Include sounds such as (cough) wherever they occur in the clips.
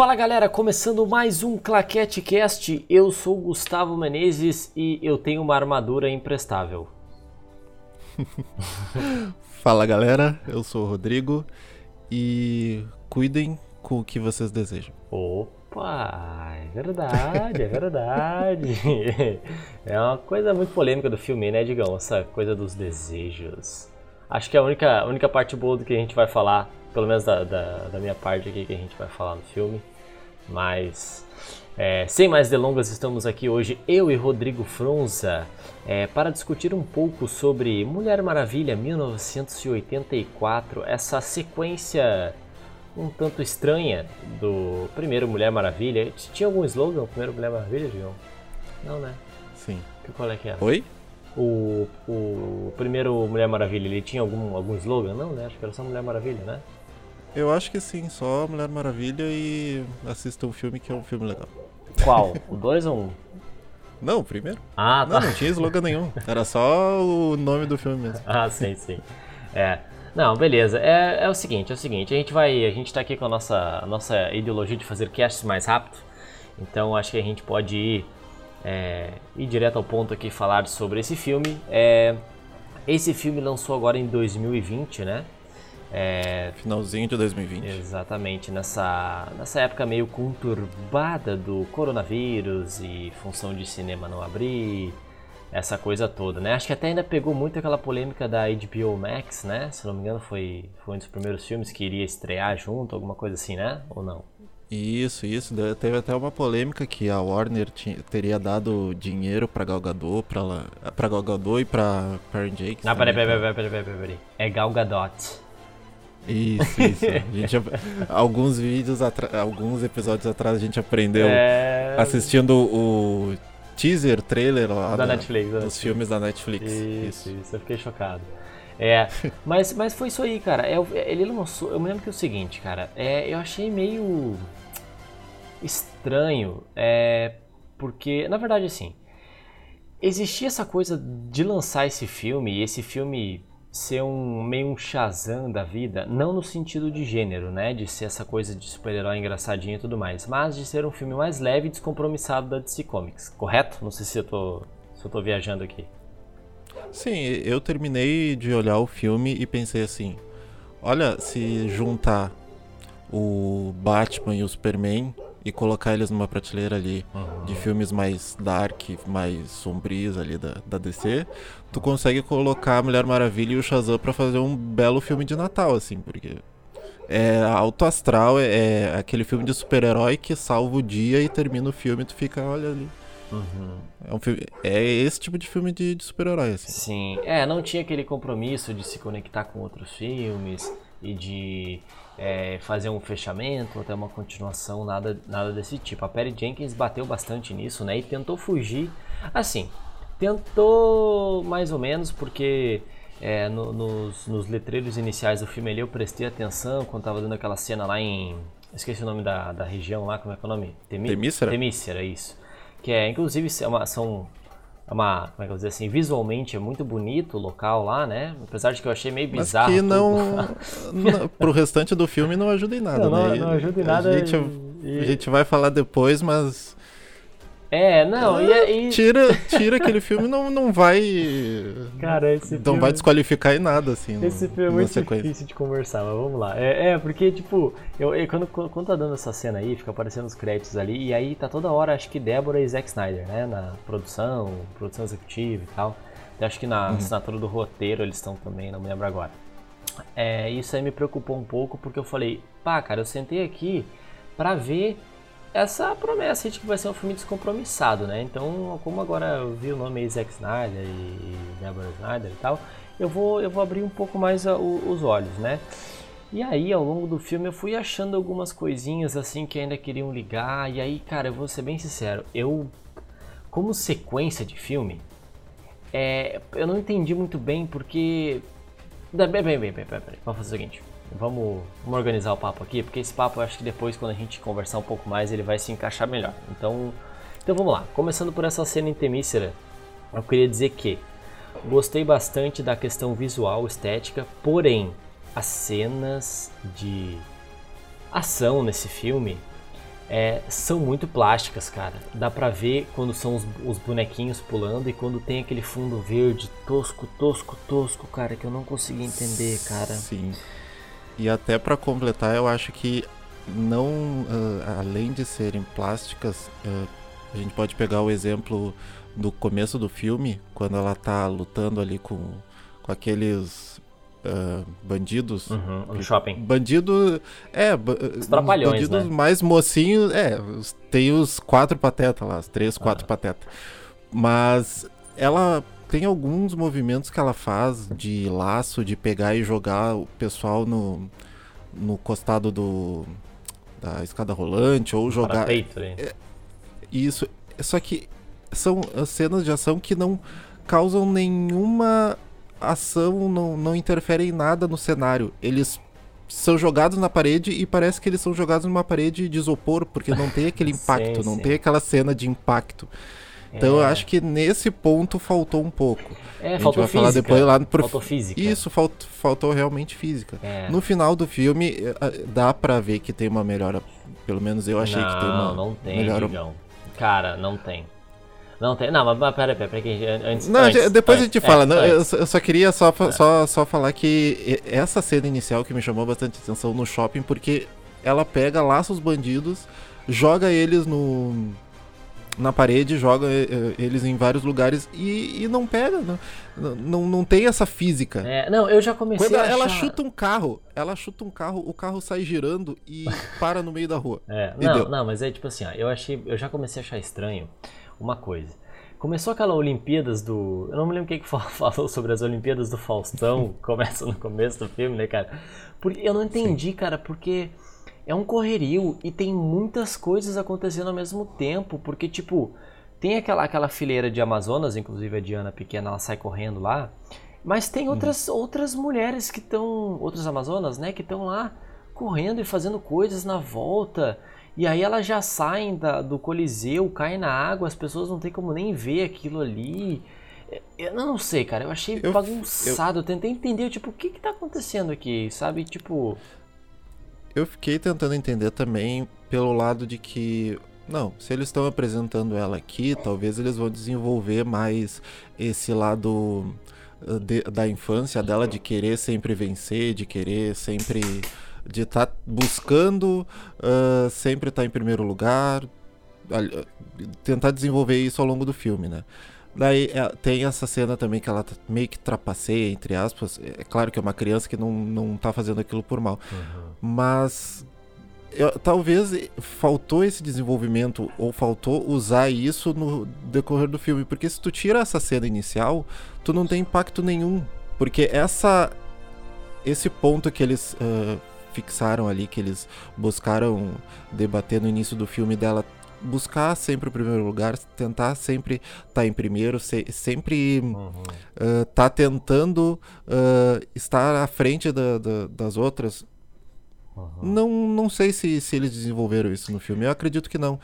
Fala galera, começando mais um Claquete Cast. Eu sou o Gustavo Menezes e eu tenho uma armadura imprestável. (laughs) Fala galera, eu sou o Rodrigo e cuidem com o que vocês desejam. Opa, é verdade, é verdade. (laughs) É uma coisa muito polêmica do filme, né, Digão? Essa coisa dos desejos. Acho que é a única, a única parte boa do que a gente vai falar, pelo menos da, da, da minha parte aqui que a gente vai falar no filme. Mas, é, sem mais delongas, estamos aqui hoje, eu e Rodrigo Fronza, é, para discutir um pouco sobre Mulher Maravilha 1984, essa sequência um tanto estranha do primeiro Mulher Maravilha. Tinha algum slogan, o primeiro Mulher Maravilha, João? Não, né? Sim. Qual é que era? Oi? O, o primeiro Mulher Maravilha, ele tinha algum, algum slogan? Não, né? Acho que era só Mulher Maravilha, né? Eu acho que sim, só Mulher Maravilha e assista um filme que é um filme legal. Qual? O 2 ou 1? Um? Não, o primeiro. Ah, tá. Não, não tinha slogan nenhum. Era só o nome do filme mesmo. ah, sim, sim. É. Não, beleza. É, é o seguinte, é o seguinte, a gente vai. A gente tá aqui com a nossa, a nossa ideologia de fazer casts mais rápido. Então acho que a gente pode ir é, ir direto ao ponto aqui falar sobre esse filme. É, esse filme lançou agora em 2020, né? É, Finalzinho de 2020. Exatamente, nessa, nessa época meio conturbada do coronavírus e função de cinema não abrir, essa coisa toda, né? Acho que até ainda pegou muito aquela polêmica da HBO Max, né? Se não me engano, foi, foi um dos primeiros filmes que iria estrear junto, alguma coisa assim, né? Ou não? Isso, isso. Teve até uma polêmica que a Warner tinha, teria dado dinheiro pra Gal Gadot, pra, pra Gal Gadot e pra Perry Jakes. Não, peraí, peraí, peraí, peraí, peraí, peraí. É Gal Gadot. Isso, isso. (laughs) Gente, alguns vídeos, alguns episódios atrás a gente aprendeu é... assistindo o teaser, trailer lá da, da Netflix, dos filmes da Netflix. Isso, isso, isso, eu fiquei chocado. É, mas, mas foi isso aí, cara. É, ele lançou. Eu me lembro que é o seguinte, cara. É, eu achei meio estranho, é, porque, na verdade, assim, existia essa coisa de lançar esse filme, e esse filme ser um meio um Shazam da vida, não no sentido de gênero, né, de ser essa coisa de super-herói engraçadinho e tudo mais, mas de ser um filme mais leve e descompromissado da DC Comics, correto? Não sei se eu tô, se eu tô viajando aqui. Sim, eu terminei de olhar o filme e pensei assim, olha, se juntar o Batman e o Superman e colocar eles numa prateleira ali uhum. de filmes mais dark, mais sombrios ali da, da DC, tu consegue colocar a Mulher Maravilha e o Shazam para fazer um belo filme de Natal, assim, porque é alto astral, é, é aquele filme de super-herói que salva o dia e termina o filme e tu fica, olha ali. Uhum. É, um filme, é esse tipo de filme de, de super-herói, assim. Sim, é, não tinha aquele compromisso de se conectar com outros filmes e de é, fazer um fechamento, até uma continuação, nada, nada desse tipo. A Perry Jenkins bateu bastante nisso, né? E tentou fugir, assim, tentou mais ou menos, porque é, no, nos, nos letreiros iniciais do filme ali eu prestei atenção quando tava dando aquela cena lá em... Esqueci o nome da, da região lá, como é que é o nome? Temi Temícera? Temícera, isso. Que é, inclusive, é uma, são é uma, como é que eu vou dizer assim, visualmente é muito bonito o local lá, né? Apesar de que eu achei meio bizarro. Mas que não, (laughs) não pro restante do filme não ajuda em nada, não, né? Não, não ajuda em nada. A gente, e... a gente vai falar depois, mas é, não, e, é, e... Tira, tira aquele filme não, não vai. Cara, esse Não filme... vai desqualificar em nada, assim. Esse no, filme é muito sequência. difícil de conversar, mas vamos lá. É, é porque, tipo, eu, eu, quando, quando tá dando essa cena aí, fica aparecendo os créditos ali, e aí tá toda hora, acho que Débora e Zack Snyder, né? Na produção, produção executiva e tal. Eu acho que na uhum. assinatura do roteiro eles estão também, não me lembro agora. É, isso aí me preocupou um pouco, porque eu falei, pá, cara, eu sentei aqui pra ver essa promessa de que vai ser um filme descompromissado, né? Então, como agora eu vi o nome aí Zack Snyder e Deborah Snyder e tal, eu vou, eu vou abrir um pouco mais a, o, os olhos, né? E aí, ao longo do filme, eu fui achando algumas coisinhas assim que ainda queriam ligar. E aí, cara, eu vou ser bem sincero, eu, como sequência de filme, é, eu não entendi muito bem porque. Bem, bem, bem, bem, bem, bem, bem. Vamos fazer o seguinte: Vamos, vamos, organizar o papo aqui, porque esse papo eu acho que depois, quando a gente conversar um pouco mais, ele vai se encaixar melhor. Então, então vamos lá. Começando por essa cena em Temícera, eu queria dizer que gostei bastante da questão visual, estética, porém, as cenas de ação nesse filme é, são muito plásticas, cara. Dá pra ver quando são os, os, bonequinhos pulando e quando tem aquele fundo verde tosco, tosco, tosco, cara, que eu não consegui entender, cara. Sim. E até para completar, eu acho que não, uh, além de serem plásticas, uh, a gente pode pegar o exemplo do começo do filme, quando ela tá lutando ali com, com aqueles uh, bandidos. Uhum, no shopping. Bandido. É, ba bandidos né? mais mocinhos. É, tem os quatro patetas lá, os três, quatro ah. patetas. Mas ela tem alguns movimentos que ela faz de laço, de pegar e jogar o pessoal no, no costado do da escada rolante ou jogar. Peito, é, isso. Só que são cenas de ação que não causam nenhuma ação não, não interfere em nada no cenário. Eles são jogados na parede e parece que eles são jogados numa parede de isopor, porque não tem aquele (laughs) impacto, sim, não sim. tem aquela cena de impacto. Então é. eu acho que nesse ponto faltou um pouco. É, a gente faltou vai física. falar depois lá no prof... Faltou física. Isso, falt... faltou realmente física. É. No final do filme eh, dá para ver que tem uma melhora, pelo menos eu achei não, que tem uma não tem, melhora. Cara, não tem. Não tem. Não, mas peraí, peraí, peraí, antes. Não, antes, depois antes, a gente fala. É, não, eu, eu, só queria só, é. só, só falar que essa cena inicial que me chamou bastante atenção no shopping, porque ela pega, laça os bandidos, joga eles no. Na parede, joga eles em vários lugares e, e não pega, não, não, não tem essa física. É, não, eu já comecei Quando a ela achar... chuta um carro, ela chuta um carro, o carro sai girando e (laughs) para no meio da rua. É, não, não, mas é tipo assim, ó, eu achei, eu já comecei a achar estranho uma coisa. Começou aquela Olimpíadas do. Eu não me lembro quem que (laughs) falou sobre as Olimpíadas do Faustão. (laughs) Começa no começo do filme, né, cara? Porque eu não entendi, Sim. cara, porque é um correrio e tem muitas coisas acontecendo ao mesmo tempo. Porque, tipo, tem aquela, aquela fileira de Amazonas, inclusive a Diana pequena, ela sai correndo lá. Mas tem uhum. outras, uhum. outras mulheres que estão. Outras Amazonas, né? Que estão lá correndo e fazendo coisas na volta. E aí elas já saem da, do Coliseu, caem na água, as pessoas não tem como nem ver aquilo ali. Eu não sei, cara, eu achei eu, bagunçado. Eu... eu tentei entender, tipo, o que que tá acontecendo aqui, sabe? Tipo. Eu fiquei tentando entender também pelo lado de que. Não, se eles estão apresentando ela aqui, talvez eles vão desenvolver mais esse lado uh, de, da infância dela, de querer sempre vencer, de querer sempre de estar tá buscando uh, sempre estar tá em primeiro lugar, tentar desenvolver isso ao longo do filme, né? Daí é, tem essa cena também que ela meio que trapaceia, entre aspas. É claro que é uma criança que não, não tá fazendo aquilo por mal. Uhum. Mas eu, talvez faltou esse desenvolvimento ou faltou usar isso no decorrer do filme. Porque se tu tira essa cena inicial, tu não tem impacto nenhum. Porque essa esse ponto que eles uh, fixaram ali, que eles buscaram debater no início do filme dela buscar sempre o primeiro lugar, tentar sempre estar tá em primeiro, se, sempre uhum. uh, tá tentando uh, estar à frente da, da, das outras. Uhum. Não, não sei se, se eles desenvolveram isso no filme. Eu acredito que não.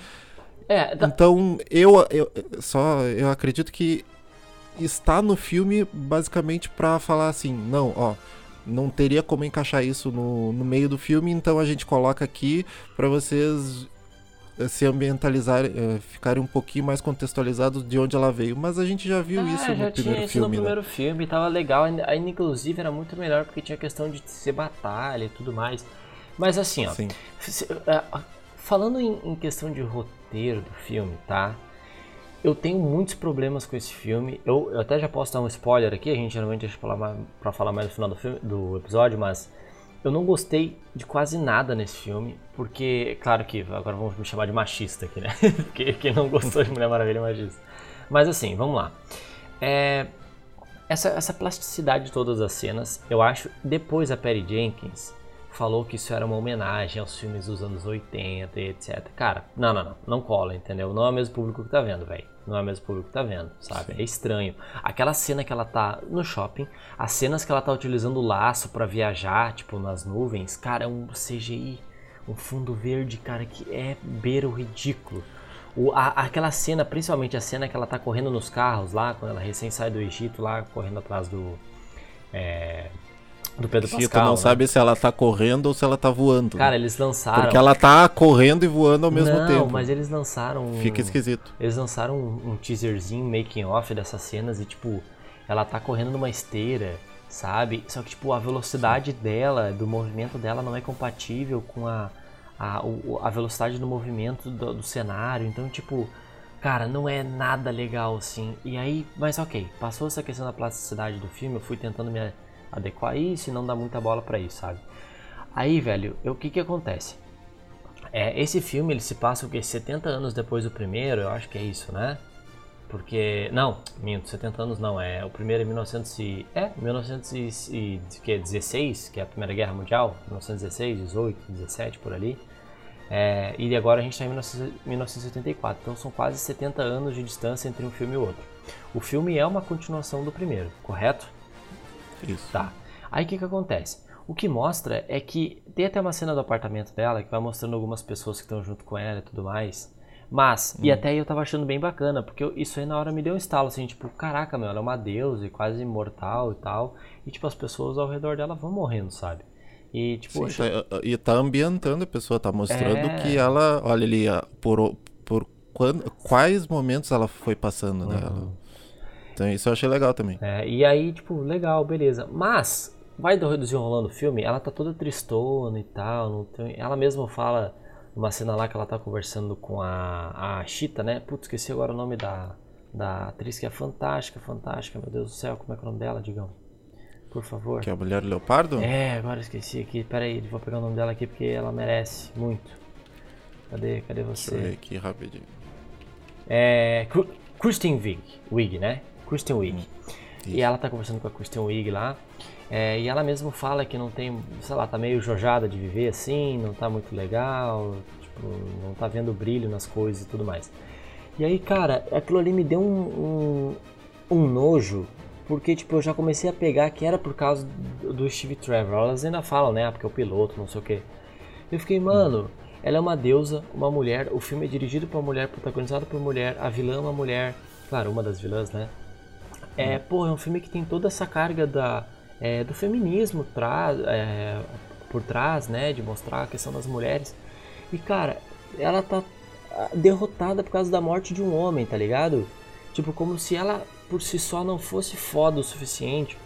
É, tá... Então eu, eu só eu acredito que está no filme basicamente para falar assim, não, ó, não teria como encaixar isso no, no meio do filme, então a gente coloca aqui para vocês se ambientalizarem, uh, ficarem um pouquinho mais contextualizados de onde ela veio. Mas a gente já viu ah, isso no já primeiro tinha isso filme. no primeiro né? filme, tava legal, ainda, ainda inclusive era muito melhor porque tinha questão de ser batalha e tudo mais. Mas assim, ó, se, uh, falando em, em questão de roteiro do filme, tá? Eu tenho muitos problemas com esse filme. Eu, eu, até já posso dar um spoiler aqui, a gente geralmente deixa pra falar, mais, pra falar mais no final do, filme, do episódio, mas eu não gostei de quase nada nesse filme, porque, claro que agora vamos me chamar de machista aqui, né? (laughs) porque quem não gostou de Mulher Maravilha é machista. Mas assim, vamos lá. É, essa, essa plasticidade de todas as cenas, eu acho, depois a Perry Jenkins falou que isso era uma homenagem aos filmes dos anos 80 e etc. Cara, não, não, não, não cola, entendeu? Não é o mesmo público que tá vendo, velho não é o mesmo público que tá vendo, sabe? Sim. É estranho. Aquela cena que ela tá no shopping, as cenas que ela tá utilizando o laço para viajar, tipo, nas nuvens, cara, é um CGI, um fundo verde, cara, que é beira o ridículo. O, a, aquela cena, principalmente a cena que ela tá correndo nos carros lá, quando ela recém sai do Egito lá, correndo atrás do. É, Do Pedro Sim, Pascal. não né? sabe se ela tá correndo ou se ela tá voando. Cara, eles lançaram. Porque ela tá correndo e voando ao mesmo não, tempo. mas eles lançaram. Fica esquisito. Eles lançaram um, um teaserzinho, making off dessas cenas e tipo, ela tá correndo numa esteira, sabe? Só que tipo, a velocidade dela, do movimento dela não é compatível com a, a, a velocidade do movimento do, do cenário. Então, tipo, cara, não é nada legal assim. E aí, mas ok, passou essa questão da plasticidade do filme, eu fui tentando me adequar isso e não dar muita bola pra isso, sabe? Aí, velho, o que que acontece? É, esse filme ele se passa o quê? 70 anos depois do primeiro, eu acho que é isso, né? Porque. Não, minto, 70 anos não. É, o primeiro é 1900 e, é, 1916, que é a Primeira Guerra Mundial. 1916, 18, 17, por ali. É, e agora a gente está em 19- 1984. Então são quase 70 anos de distância entre um filme e outro. O filme é uma continuação do primeiro, correto? Isso. Tá. Aí o que que acontece? O que mostra é que tem até uma cena do apartamento dela que vai mostrando algumas pessoas que estão junto com ela e tudo mais. Mas, e até aí eu tava achando bem bacana, porque eu- isso aí na hora me deu um estalo, assim, tipo, caraca, meu, ela é uma deusa e quase imortal e tal. E, tipo, as pessoas ao redor dela vão morrendo, sabe? E, tipo, Sim, acho- tá- e tá ambientando a pessoa, tá mostrando É. que ela, olha ali, por, por quando, quais momentos ela foi passando, né? Ela- então isso eu achei legal também. É, e aí, tipo, legal, beleza. Mas, vai do desenrolando o filme, ela tá toda tristona e tal. Tem- ela mesma fala numa cena lá que ela tá conversando com a, a Chita, né? Putz, esqueci agora o nome da, da atriz que é fantástica, fantástica. Meu Deus do céu, como é que é o nome dela, Digão? Por favor. Que é a mulher leopardo? É, agora esqueci aqui. Pera aí, vou pegar o nome dela aqui porque ela merece muito. Cadê, cadê Deixa eu ver você? aqui rapidinho. É. Kristen Wiig, Wiig, né? Kristen Wiig. E Isso. ela tá conversando com a Kristen Wiig lá. é, e ela mesma fala que não tem, sei lá, tá meio jojada de viver assim, não tá muito legal, tipo, não tá vendo brilho nas coisas e tudo mais. E aí, cara, aquilo ali me deu um, um, um nojo, porque, tipo, eu já comecei a pegar que era por causa do, do Steve Trevor. Elas ainda falam, né, ah, porque é o piloto, não sei o quê. Eu fiquei, mano, ela é uma deusa, uma mulher, o filme é dirigido por uma mulher, protagonizado por mulher, a vilã é uma mulher, claro, uma das vilãs, né? É, pô, é um filme que tem toda essa carga da, é, do feminismo tra é, por trás, né? De mostrar a questão das mulheres. E, cara, ela tá ah, derrotada por causa da morte de um homem, tá ligado? Tipo, como se ela por si só não fosse foda o suficiente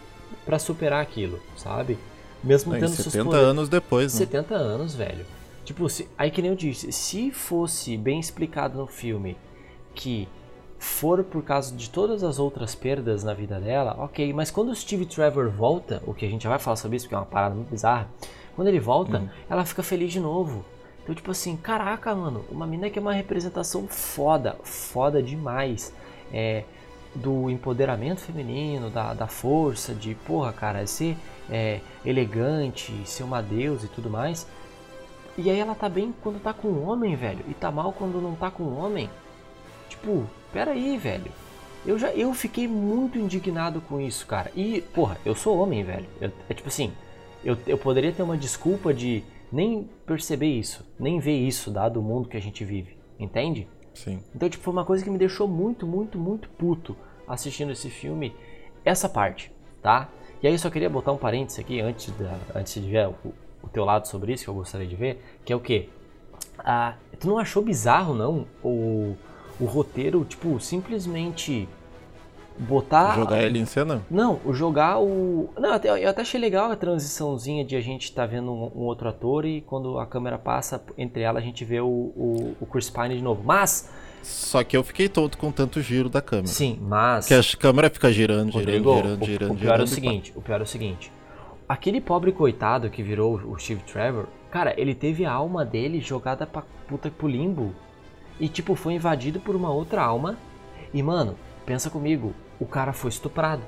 pra superar aquilo, sabe? Mesmo tendo seus 70 poderes. anos depois, né? 70 anos, velho. Tipo, se, aí que nem eu disse, se fosse bem explicado no filme que for por causa de todas as outras perdas na vida dela, ok, mas quando o Steve Trevor volta, o que a gente já vai falar sobre isso, porque é uma parada muito bizarra, quando ele volta, ela fica feliz de novo. Então, tipo assim, caraca, mano, uma mina que é uma representação foda, foda demais. É, do empoderamento feminino, da, da força, de, porra, cara, ser é, elegante, ser uma deusa e tudo mais. E aí ela tá bem quando tá com um homem, velho, e tá mal quando não tá com um homem. Tipo, pera aí, velho. Eu já eu fiquei muito indignado com isso, cara. E, porra, eu sou homem, velho. Eu- é tipo assim, eu, eu poderia ter uma desculpa de nem perceber isso, nem ver isso, dado o mundo que a gente vive, entende? Sim. Então, tipo, foi uma coisa que me deixou muito, muito, muito puto assistindo esse filme, essa parte, tá? E aí eu só queria botar um parênteses aqui antes, da, antes de ver o, o teu lado sobre isso, que eu gostaria de ver, que é o quê? Ah, tu não achou bizarro, não, o, o roteiro, tipo, simplesmente botar... Jogar ele em cena? Não, o jogar o. Não, até- eu até achei legal a transiçãozinha de a gente estar vendo um, um outro ator e quando a câmera passa entre ela a gente vê o, o, o Chris Pine de novo. Mas, Só que eu fiquei tonto com tanto giro da câmera. sim, mas. Que a câmera fica girando, girando, Rodrigo, girando, o, girando, o pior é girando o e pá. seguinte, o pior é o seguinte. Aquele pobre coitado que virou o Steve Trevor, cara, ele teve a alma dele jogada pra puta pro limbo. E tipo, foi invadido por uma outra alma. E mano, pensa comigo, o cara foi estuprado.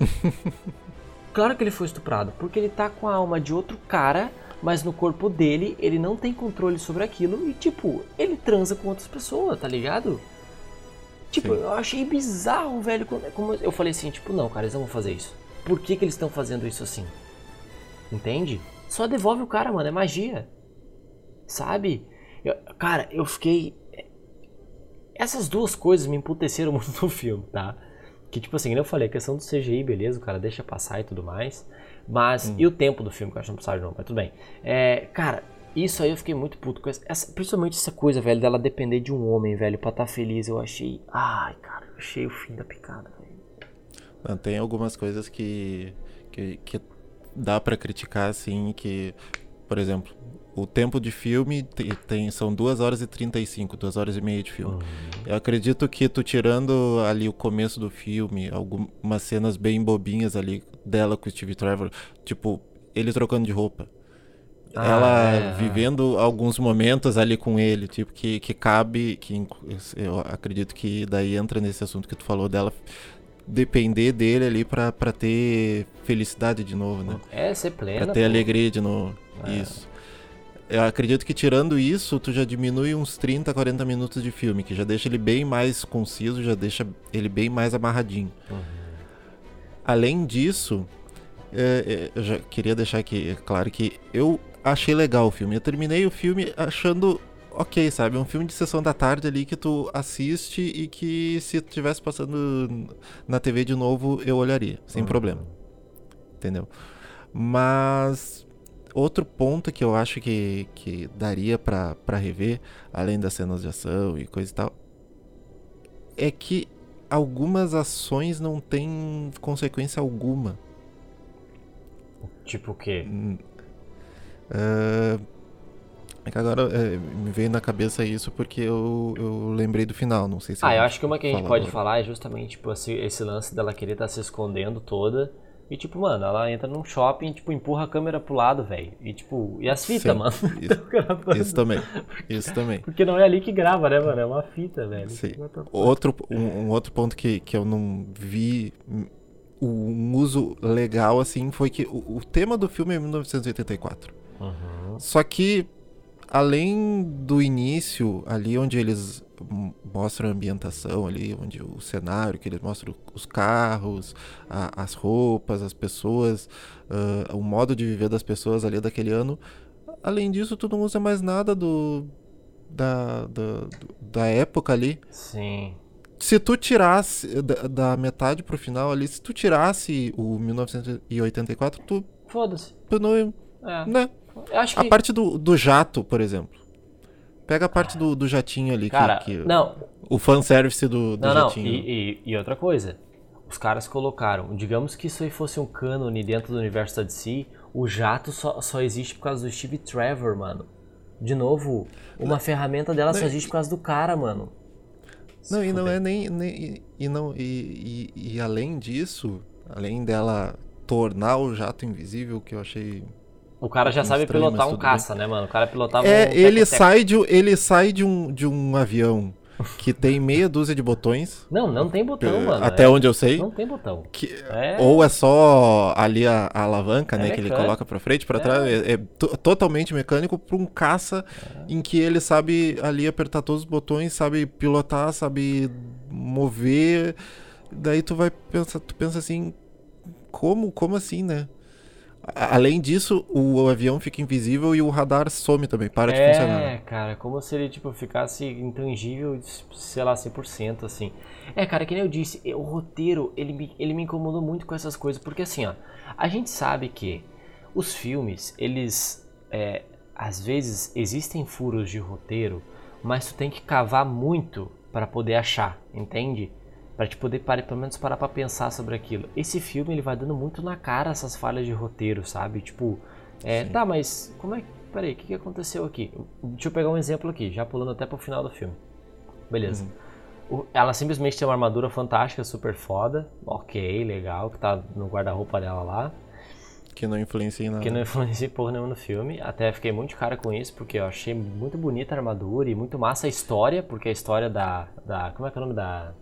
(laughs) claro que ele foi estuprado, porque ele tá com a alma de outro cara, mas no corpo dele ele não tem controle sobre aquilo e tipo, ele transa com outras pessoas, tá ligado? Tipo, Sim. eu achei bizarro, velho. Como eu falei assim, tipo, não, cara, eles não vão fazer isso. Por que, que eles estão fazendo isso assim? Entende? Só devolve o cara, mano, é magia. Sabe? Eu- cara, eu fiquei. Essas duas coisas me emputeceram (laughs) muito no filme, tá? Que, tipo assim, como eu falei, a questão do CGI, beleza, o cara deixa passar e tudo mais. Mas, hum. e o tempo do filme, que eu acho que não precisava de novo, mas tudo bem. É, cara, isso aí eu fiquei muito puto com essa, principalmente essa coisa, velho, dela depender de um homem, velho, pra estar tá feliz. Eu achei. Ai, cara, eu achei o fim da picada, velho. Tem algumas coisas que. que, que dá para criticar, assim, que. Por exemplo, o tempo de filme tem, tem, são 2 horas e 35, 2 horas e meia de filme. Uhum. Eu acredito que tu tirando ali o começo do filme, algumas cenas bem bobinhas ali dela com o Steve Trevor, tipo, ele trocando de roupa. Ah, ela é. vivendo alguns momentos ali com ele, tipo, que, que cabe, que eu acredito que daí entra nesse assunto que tu falou dela depender dele ali para ter felicidade de novo, né? É, ser plena. Pra ter pô. alegria de novo. É. Isso eu acredito que tirando isso, tu já diminui uns 30, 40 minutos de filme, que já deixa ele bem mais conciso, já deixa ele bem mais amarradinho. Uhum. Além disso, é, é, eu já queria deixar aqui claro que eu achei legal o filme. Eu terminei o filme achando ok, sabe? É um filme de sessão da tarde ali que tu assiste e que se estivesse passando na TV de novo, eu olharia, sem uhum. problema. Entendeu? Mas outro ponto que eu acho que, que daria para rever, além das cenas de ação e coisa e tal, é que algumas ações não têm consequência alguma. Tipo o quê? Uh, é que agora é, me veio na cabeça isso porque eu, eu lembrei do final, não sei se. Ah, eu acho que uma que a gente pode agora. falar é justamente tipo, esse, esse lance dela querer estar tá se escondendo toda e tipo, mano, ela entra num shopping, tipo, empurra a câmera pro lado, velho. E tipo, e as fitas, mano? (laughs) Isso, isso, também. Isso também. Porque não é ali que grava, né, mano? É uma fita, velho. Sim. Outro, um, um, outro ponto que, que eu não vi um uso legal, assim, foi que o, o tema do filme é 1984. Uhum. Só que, além do início, ali onde eles mostra a ambientação ali, onde o cenário, que eles mostram os carros, a, as roupas, as pessoas, uh, o modo de viver das pessoas ali daquele ano. Além disso, tu não usa mais nada do da, da, da época ali. Sim. Se tu tirasse da, da metade pro final ali, se tu tirasse o 1984, tu. Foda-se. Tu não. É. Né? A parte do, do jato, por exemplo. Pega a parte do, do jatinho ali. Cara, que, que não. O fanservice do, do não, jatinho. Não, e, e, e, outra coisa. Os caras colocaram, digamos que isso aí fosse um cânone dentro do universo da DC, o jato só, só existe por causa do Steve Trevor, mano. De novo, uma não, ferramenta dela não, só existe por causa do cara, mano. Não, e não é nem. nem e, não, e, e, e além disso, além dela tornar o jato invisível, que eu achei o cara já sabe pilotar um caça, bem. né, mano? O cara pilotava é, um ele sai de ele sai de um, de um avião que tem meia dúzia de botões. Não, não tem botão, mano. Até é, onde eu sei. Não tem botão. Que, é... Ou é só ali a, a alavanca, é né, mecânico. que ele coloca para frente, para trás. É, é totalmente mecânico para um caça é. em que ele sabe ali apertar todos os botões, sabe pilotar, sabe mover. Daí tu vai pensar, tu pensa assim, como, como assim, né? Além disso, o avião fica invisível e o radar some também, para de funcionar. É, cara, como se ele tipo, ficasse intangível, sei lá, 100%, assim. É, cara, que nem eu disse, o roteiro, ele me, ele me incomodou muito com essas coisas, porque assim, ó, a gente sabe que os filmes, eles, é, às vezes, existem furos de roteiro, mas tu tem que cavar muito para poder achar, entende? Para te poder parar, pelo menos parar para pensar sobre aquilo. Esse filme ele vai dando muito na cara essas falhas de roteiro, sabe? Tipo, é, tá, mas como é que. Peraí, o que, que aconteceu aqui? Deixa eu pegar um exemplo aqui, já pulando até pro final do filme. Beleza. Uhum. O, ela simplesmente tem uma armadura fantástica, super foda. Ok, legal, que tá no guarda-roupa dela lá. Que não influencia em nada. Que não influencia porra nenhuma no filme. Até fiquei muito cara com isso, porque eu achei muito bonita a armadura e muito massa a história, porque a história da. da como é que é o nome da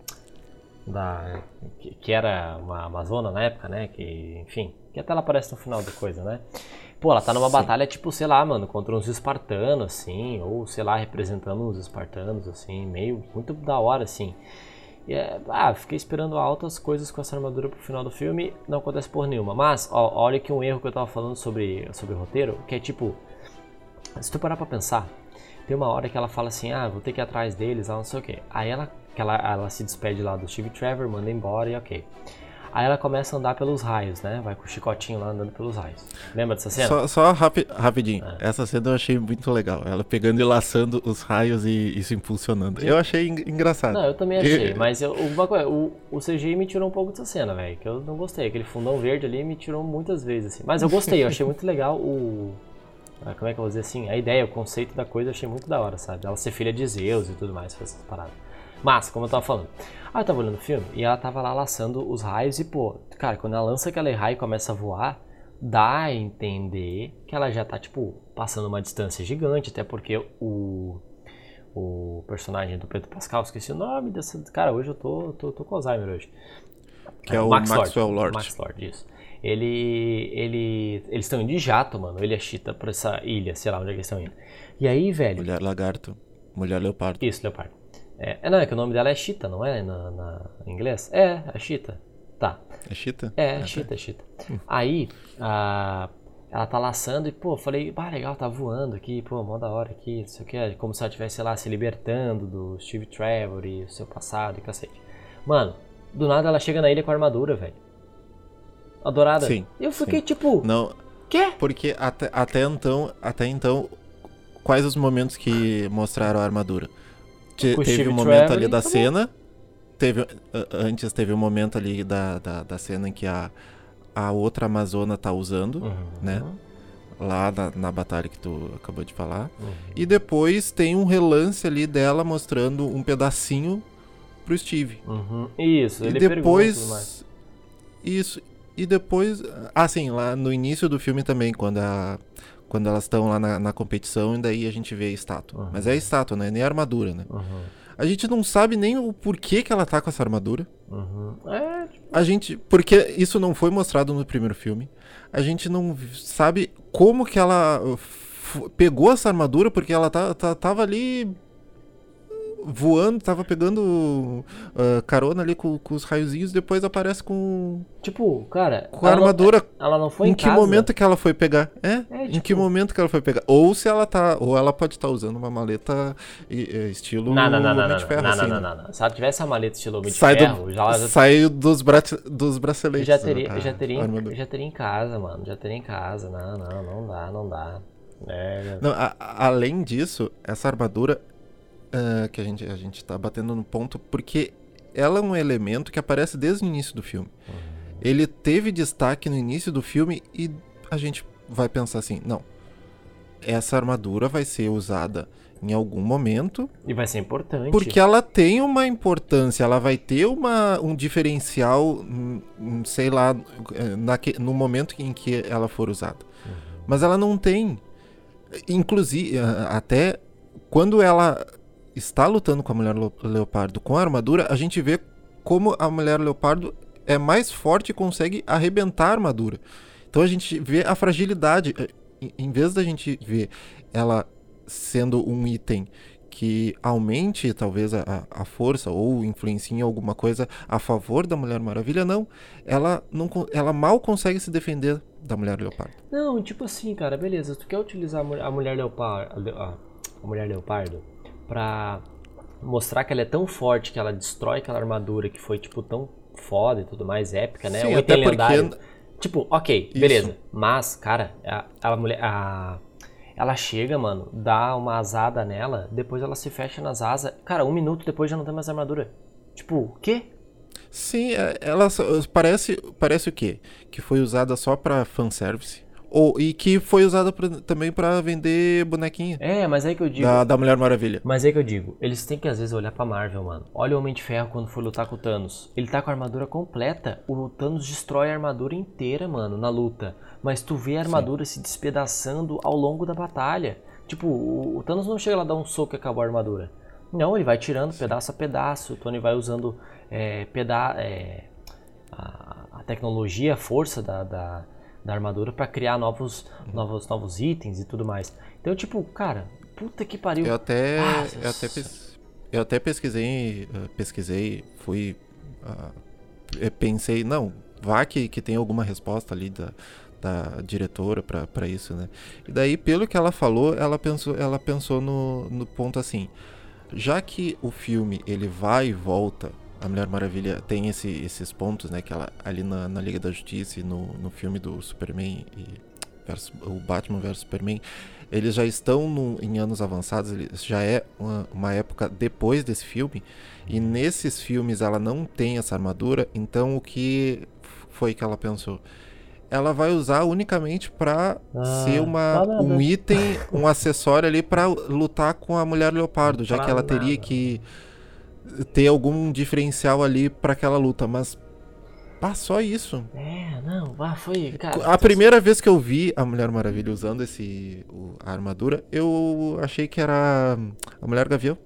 da que, que, era uma amazona na época, né? Que, enfim, que até ela aparece no final da coisa, né? Pô, ela tá numa Sim. batalha tipo, sei lá, mano, contra uns espartanos, assim, ou sei lá, representando uns espartanos, assim, meio muito da hora, assim. E, é, ah, fiquei esperando altas coisas com essa armadura pro final do filme, não acontece por nenhuma. Mas, ó, olha que um erro que eu tava falando sobre, sobre o roteiro, que é tipo, se tu parar pra pensar, tem uma hora que ela fala assim, ah, vou ter que ir atrás deles, ah, não sei o que. Aí ela Que ela, ela se despede lá do Steve Trevor, manda embora e ok. Aí ela começa a andar pelos raios, né? Vai com o chicotinho lá andando pelos raios. Lembra dessa cena? Só, só rapi rapidinho. É. Essa cena eu achei muito legal. Ela pegando e laçando os raios e, se impulsionando. Eu achei engraçado. Não, eu também achei. mas eu, o, o, CGI me tirou um pouco dessa cena, velho. Que eu não gostei. Aquele fundão verde ali me tirou muitas vezes, assim. Mas eu gostei. Eu achei muito legal o... Ah, como é que eu vou dizer assim? A ideia, o conceito da coisa eu achei muito da hora, sabe? Ela ser filha de Zeus e tudo mais, essas paradas. Mas, como eu tava falando, aí eu tava olhando o filme e ela tava lá laçando os raios e, pô, cara, quando ela lança aquele raio e começa a voar, dá a entender que ela já tá, tipo, passando uma distância gigante, até porque o, o personagem do Pedro Pascal, esqueci o nome dessa. Cara, hoje eu tô, tô, tô com Alzheimer hoje. Que é, é o Max Maxwell Lord. Max Lord, isso. Ele. ele eles estão indo de jato, mano. Ele é Chita pra essa ilha, sei lá onde é que eles estão indo. E aí, velho. Mulher lagarto. Mulher leopardo. Isso, leopardo. É, é, não, é que o nome dela é Chita, não é? Na, na em inglês? É, é Chita. Tá. É Chita? É, é Chita, é Chita. Hum. Aí, a, ela tá laçando e, pô, falei, ah, legal, tá voando aqui, pô, mó da hora aqui, não sei o que, como se ela estivesse, lá, se libertando do Steve Trevor e o seu passado e cacete. Mano, do nada ela chega na ilha com a armadura, velho. Adorada. Sim. Eu fiquei sim. tipo. Não. Quê? Porque até, até então. Até então. Quais os momentos que mostraram a armadura? Te, teve um momento ali da cena. Teve, antes teve um momento ali da, da, da, cena em que a, a outra Amazona tá usando, uhum. né? Lá na, na, batalha que tu acabou de falar. Uhum. E depois tem um relance ali dela mostrando um pedacinho pro Steve. Uhum. Isso, e depois. Isso. E depois. Ah, sim, lá no início do filme também, quando a, quando elas estão lá na, na, competição, e daí a gente vê a estátua. Uhum. Mas é a estátua, né? Nem a armadura, né? Uhum. A gente não sabe nem o porquê que ela tá com essa armadura. É, tipo... A gente. Porque isso não foi mostrado no primeiro filme. A gente não sabe como que ela pegou essa armadura, porque ela tá, tá, tava ali voando, tava pegando uh, carona ali com, com, os raiozinhos, depois aparece com. Tipo, cara. Com a armadura. Não, ela não foi em, em que casa? momento que ela foi pegar? É? é tipo... Em que momento que ela foi pegar? Ou se ela tá. Ou ela pode estar tá usando uma maleta estilo. Não, não, não, não, não, ferro, não, assim, não, né? não, não, Se ela tivesse a maleta estilo Homem sai de Ferro, do, já, já. Sai dos, bra dos braceletes. Já teria, a, já, teria, já teria em casa, mano. Já teria em casa. Não, não, não dá, não dá. É... Não, a, além disso, essa armadura uh, que a gente, a gente tá batendo no ponto, porque ela é um elemento que aparece desde o início do filme. Uhum. Ele teve destaque no início do filme e a gente vai pensar assim, não, essa armadura vai ser usada em algum momento. E vai ser importante. Porque ela tem uma importância, ela vai ter uma, um diferencial, hum, hum, sei lá, eh, naque, no momento em que ela for usada. Uhum. Mas ela não tem. Inclusive, até quando ela está lutando com a mulher leopardo com a armadura, a gente vê como a mulher leopardo é mais forte e consegue arrebentar a armadura. Então a gente vê a fragilidade. Eh, em vez da gente ver ela sendo um item que aumente talvez a, a força ou influencie em alguma coisa a favor da Mulher Maravilha, não. Ela, não. ela mal consegue se defender da Mulher Leopardo. Não, tipo assim, cara, beleza. Tu quer utilizar a Mulher Leopardo. A Mulher Leopardo pra mostrar que ela é tão forte que ela destrói aquela armadura que foi, tipo, tão foda e tudo mais, épica, né? Sim, até lendário. porque... Tipo, ok, Isso. beleza. Mas, cara, a, a mulher... A, ela chega, mano, dá uma asada nela, depois ela se fecha nas asas. Cara, um minuto depois já não tem mais armadura. Tipo, o quê? Sim, é, ela parece, parece o quê? Que foi usada só pra fanservice. Ou, e que foi usada pra, também para vender bonequinha. É, mas é que eu digo. Da, da Mulher Maravilha. Mas é que eu digo, eles têm que às vezes olhar pra Marvel, mano. Olha o Homem de Ferro quando for lutar com o Thanos. Ele tá com a armadura completa. O Thanos destrói a armadura inteira, mano, na luta. Mas tu vê a armadura Sim. se despedaçando ao longo da batalha. Tipo, o, o Thanos não chega lá a dar um soco e acabou a armadura. Não, ele vai tirando Sim. pedaço a pedaço. O Tony vai usando é, peda é, a, a, tecnologia, a força da, da da armadura para criar novos, novos, novos itens e tudo mais. Então, tipo, cara, puta que pariu. Eu até, ah, eu até, pes, eu até pesquisei, uh, pesquisei, fui, uh, pensei, não, vá que, que tem alguma resposta ali da, da diretora para isso, né? E daí, pelo que ela falou, ela pensou, ela pensou no, no ponto assim, já que o filme ele vai e volta, a Mulher Maravilha tem esse, esses pontos, né? Que ela ali na, na Liga da Justiça e no, no filme do Superman e versus, o Batman vs Superman, eles já estão no, em anos avançados, já é uma, uma, época depois desse filme, e nesses filmes ela não tem essa armadura, então o que foi que ela pensou? Ela vai usar unicamente para ah, ser uma, um item, um (laughs) acessório ali para lutar com a Mulher Leopardo, já que ela teria que ter algum diferencial ali para aquela luta, mas Pá, só isso. É, não, ah, foi, cara. A primeira vez que eu vi a Mulher Maravilha usando esse o, a armadura, eu achei que era a Mulher Gavião.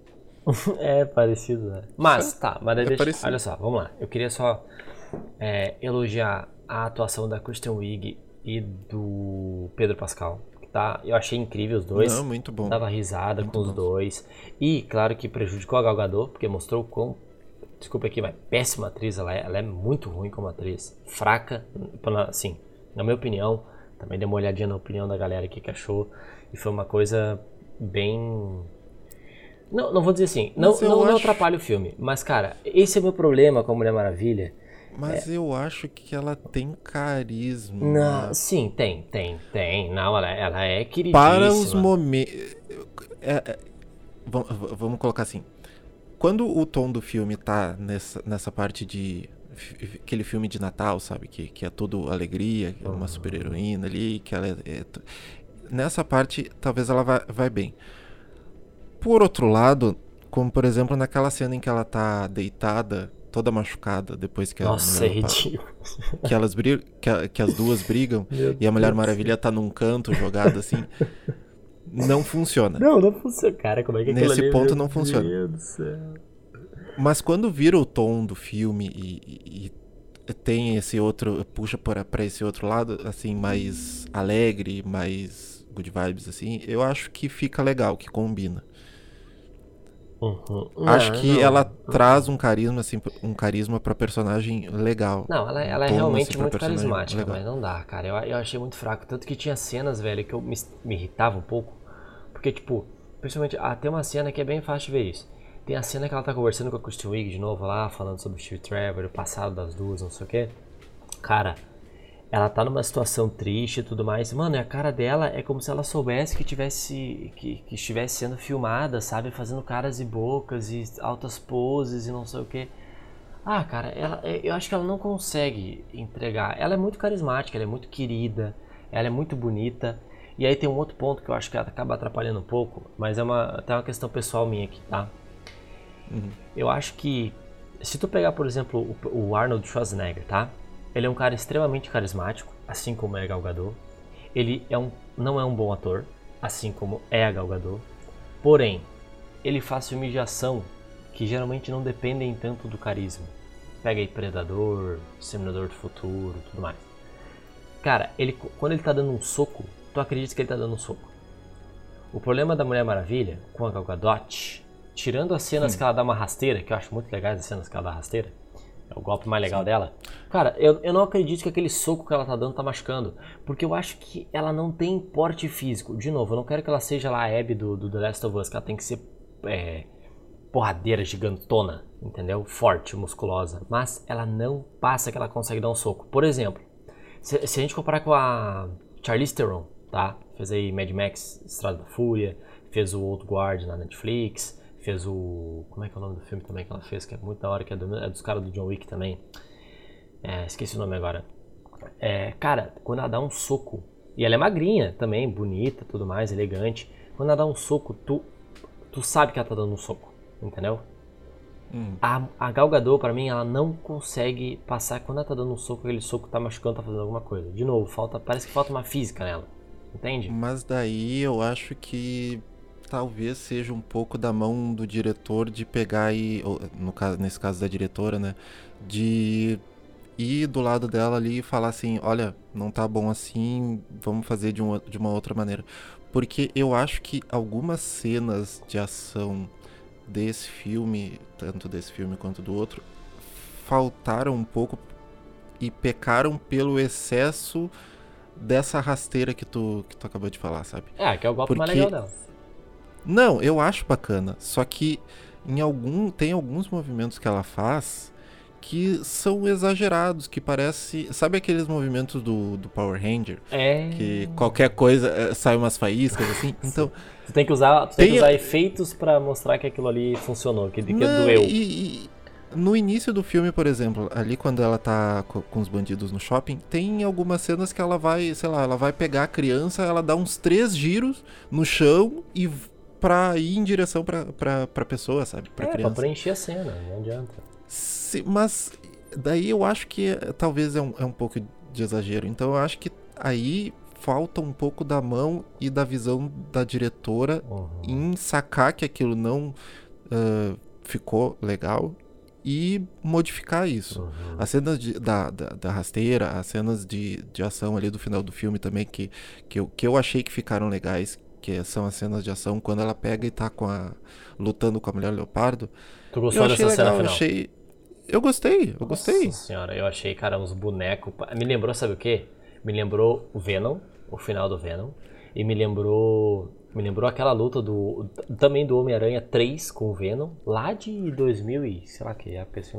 (laughs) é parecido, né? Mas, tá, mas é deixa, olha só, vamos lá. Eu queria só é, elogiar a atuação da Kristen Wiig e do Pedro Pascal. Tá, eu achei incrível os dois. Não, muito bom. Dava risada muito com bom. os dois. E, claro que prejudicou a Gal Gadot, porque mostrou quão desculpa aqui, mas péssima atriz, ela é, ela é muito ruim como atriz, fraca, assim, na minha opinião, também dei uma olhadinha na opinião da galera aqui que achou, e foi uma coisa bem... Não, não vou dizer assim, não, não, acho... não atrapalha o filme, mas cara, esse é meu problema com a Mulher Maravilha, mas é... eu acho que ela tem carisma. Não, sim, tem, tem, tem. Não, ela, ela é queridíssima. Para os momentos. É, é, vamos colocar assim quando o tom do filme tá nessa, nessa parte de aquele filme de Natal, sabe? Que, que é tudo alegria, é uma super heroína ali, que ela é, é, Nessa parte, talvez ela vai, vai bem. Por outro lado, como por exemplo naquela cena em que ela tá deitada, toda machucada, depois que Nossa, é ridículo. Que elas brigam, que, que as duas brigam, (laughs) e a Mulher Maravilha tá num canto jogada assim. não funciona. Não, não funciona. Cara, como é que Nesse ali, ponto não funciona. Meu Deus do céu. Mas quando vira o tom do filme e, e tem esse outro, puxa para esse outro lado, assim, mais alegre, mais good vibes, assim, eu acho que fica legal, que combina. Uhum. Acho que não. ela traz um carisma, assim, um carisma pra personagem legal. Não, ela, ela é tom, realmente assim, muito carismática, legal. mas não dá, cara. Eu, eu achei muito fraco. Tanto que tinha cenas, velho, que eu me, me irritava um pouco. Porque, tipo, principalmente, ah, tem uma cena que é bem fácil de ver isso. Tem a cena que ela tá conversando com a Kristen Wiig de novo lá, falando sobre o Steve Trevor, o passado das duas, não sei o que. Cara, ela tá numa situação triste e tudo mais. Mano, e a cara dela é como se ela soubesse que tivesse que, que estivesse sendo filmada, sabe, fazendo caras e bocas e altas poses e não sei o que. Ah, cara, ela, eu acho que ela não consegue entregar. Ela é muito carismática, ela é muito querida, ela é muito bonita. E aí tem um outro ponto que eu acho que acaba atrapalhando um pouco, mas é uma, até uma questão pessoal minha aqui, tá? Uhum. Eu acho que se tu pegar, por exemplo, o, o, Arnold Schwarzenegger, tá? Ele é um cara extremamente carismático, assim como é a Gal Gadot. Ele é um, não é um bom ator, assim como é a Gal Gadot. Porém, ele faz filmes de ação que geralmente não dependem tanto do carisma. Pega aí Predador, Seminador do Futuro, tudo mais. Cara, ele, quando ele tá dando um soco, tu acredita que ele tá dando um soco. O problema da Mulher Maravilha com a Gal Gadot, tirando as cenas Sim. que ela dá uma rasteira, que eu acho muito legais as cenas que ela dá rasteira, é o golpe mais legal Sim. dela. Cara, eu, eu não acredito que aquele soco que ela tá dando tá machucando. Porque eu acho que ela não tem porte físico. De novo, eu não quero que ela seja lá a Abby do, do The Last of Us, que ela tem que ser é, porradeira gigantona, entendeu? Forte, musculosa. Mas ela não passa que ela consegue dar um soco. Por exemplo, se, se a gente comparar com a Charlize Theron, tá? Fez aí Mad Max, Estrada da Fúria, fez o Old Guard na Netflix, fez o... como é que é o nome do filme também que ela fez, que é muito da hora, que é, do, é dos caras do John Wick também. É, esqueci o nome agora. É, cara, quando ela dá um soco, e ela é magrinha também, bonita, tudo mais, elegante. Quando ela dá um soco, tu, tu sabe que ela tá dando um soco, entendeu? Hum. A, a Gal Gadot, pra mim, ela não consegue passar. Quando ela tá dando um soco, aquele soco tá machucando, tá fazendo alguma coisa. De novo, falta, parece que falta uma física nela. Entende? Mas daí eu acho que talvez seja um pouco da mão do diretor de pegar e. No caso, nesse caso da diretora, né? De ir do lado dela ali e falar assim: olha, não tá bom assim, vamos fazer de, um, de uma outra maneira. Porque eu acho que algumas cenas de ação desse filme, tanto desse filme quanto do outro, faltaram um pouco e pecaram pelo excesso dessa rasteira que tu, que tu acabou de falar, sabe? É, que é o golpe Porque... mais legal dela. Não, eu acho bacana. Só que em algum tem alguns movimentos que ela faz que são exagerados, que parece. Sabe aqueles movimentos do, do Power Ranger? É. Que qualquer coisa é, sai umas faíscas, assim. Então. tu tem que usar, tem, tem que usar efeitos para mostrar que aquilo ali funcionou, que, que Não, doeu. E, e, no início do filme, por exemplo, ali quando ela tá com os bandidos no shopping, tem algumas cenas que ela vai, sei lá, ela vai pegar a criança, ela dá uns três giros no chão e pra ir em direção pra, pra, pra pessoa, sabe? Pra é, criança. pra preencher a cena, não adianta. Sim, mas daí eu acho que é, talvez é um, é um pouco de exagero. Então eu acho que aí falta um pouco da mão e da visão da diretora uhum. em sacar que aquilo não uh, ficou legal e modificar isso. Uhum. As cenas de, da, da, da, rasteira, as cenas de, de ação ali do final do filme também, que, que, eu, que eu achei que ficaram legais, que são as cenas de ação quando ela pega e tá com a. lutando com a mulher leopardo. Tu gostou dessa legal, cena final? Achei, eu gostei, eu gostei. Nossa senhora, eu achei, cara, uns bonecos. Me lembrou, sabe o quê? Me lembrou o Venom, o final do Venom. E me lembrou me lembrou aquela luta do também do Homem-Aranha 3 com o Venom, lá de 2000 e sei lá que época assim,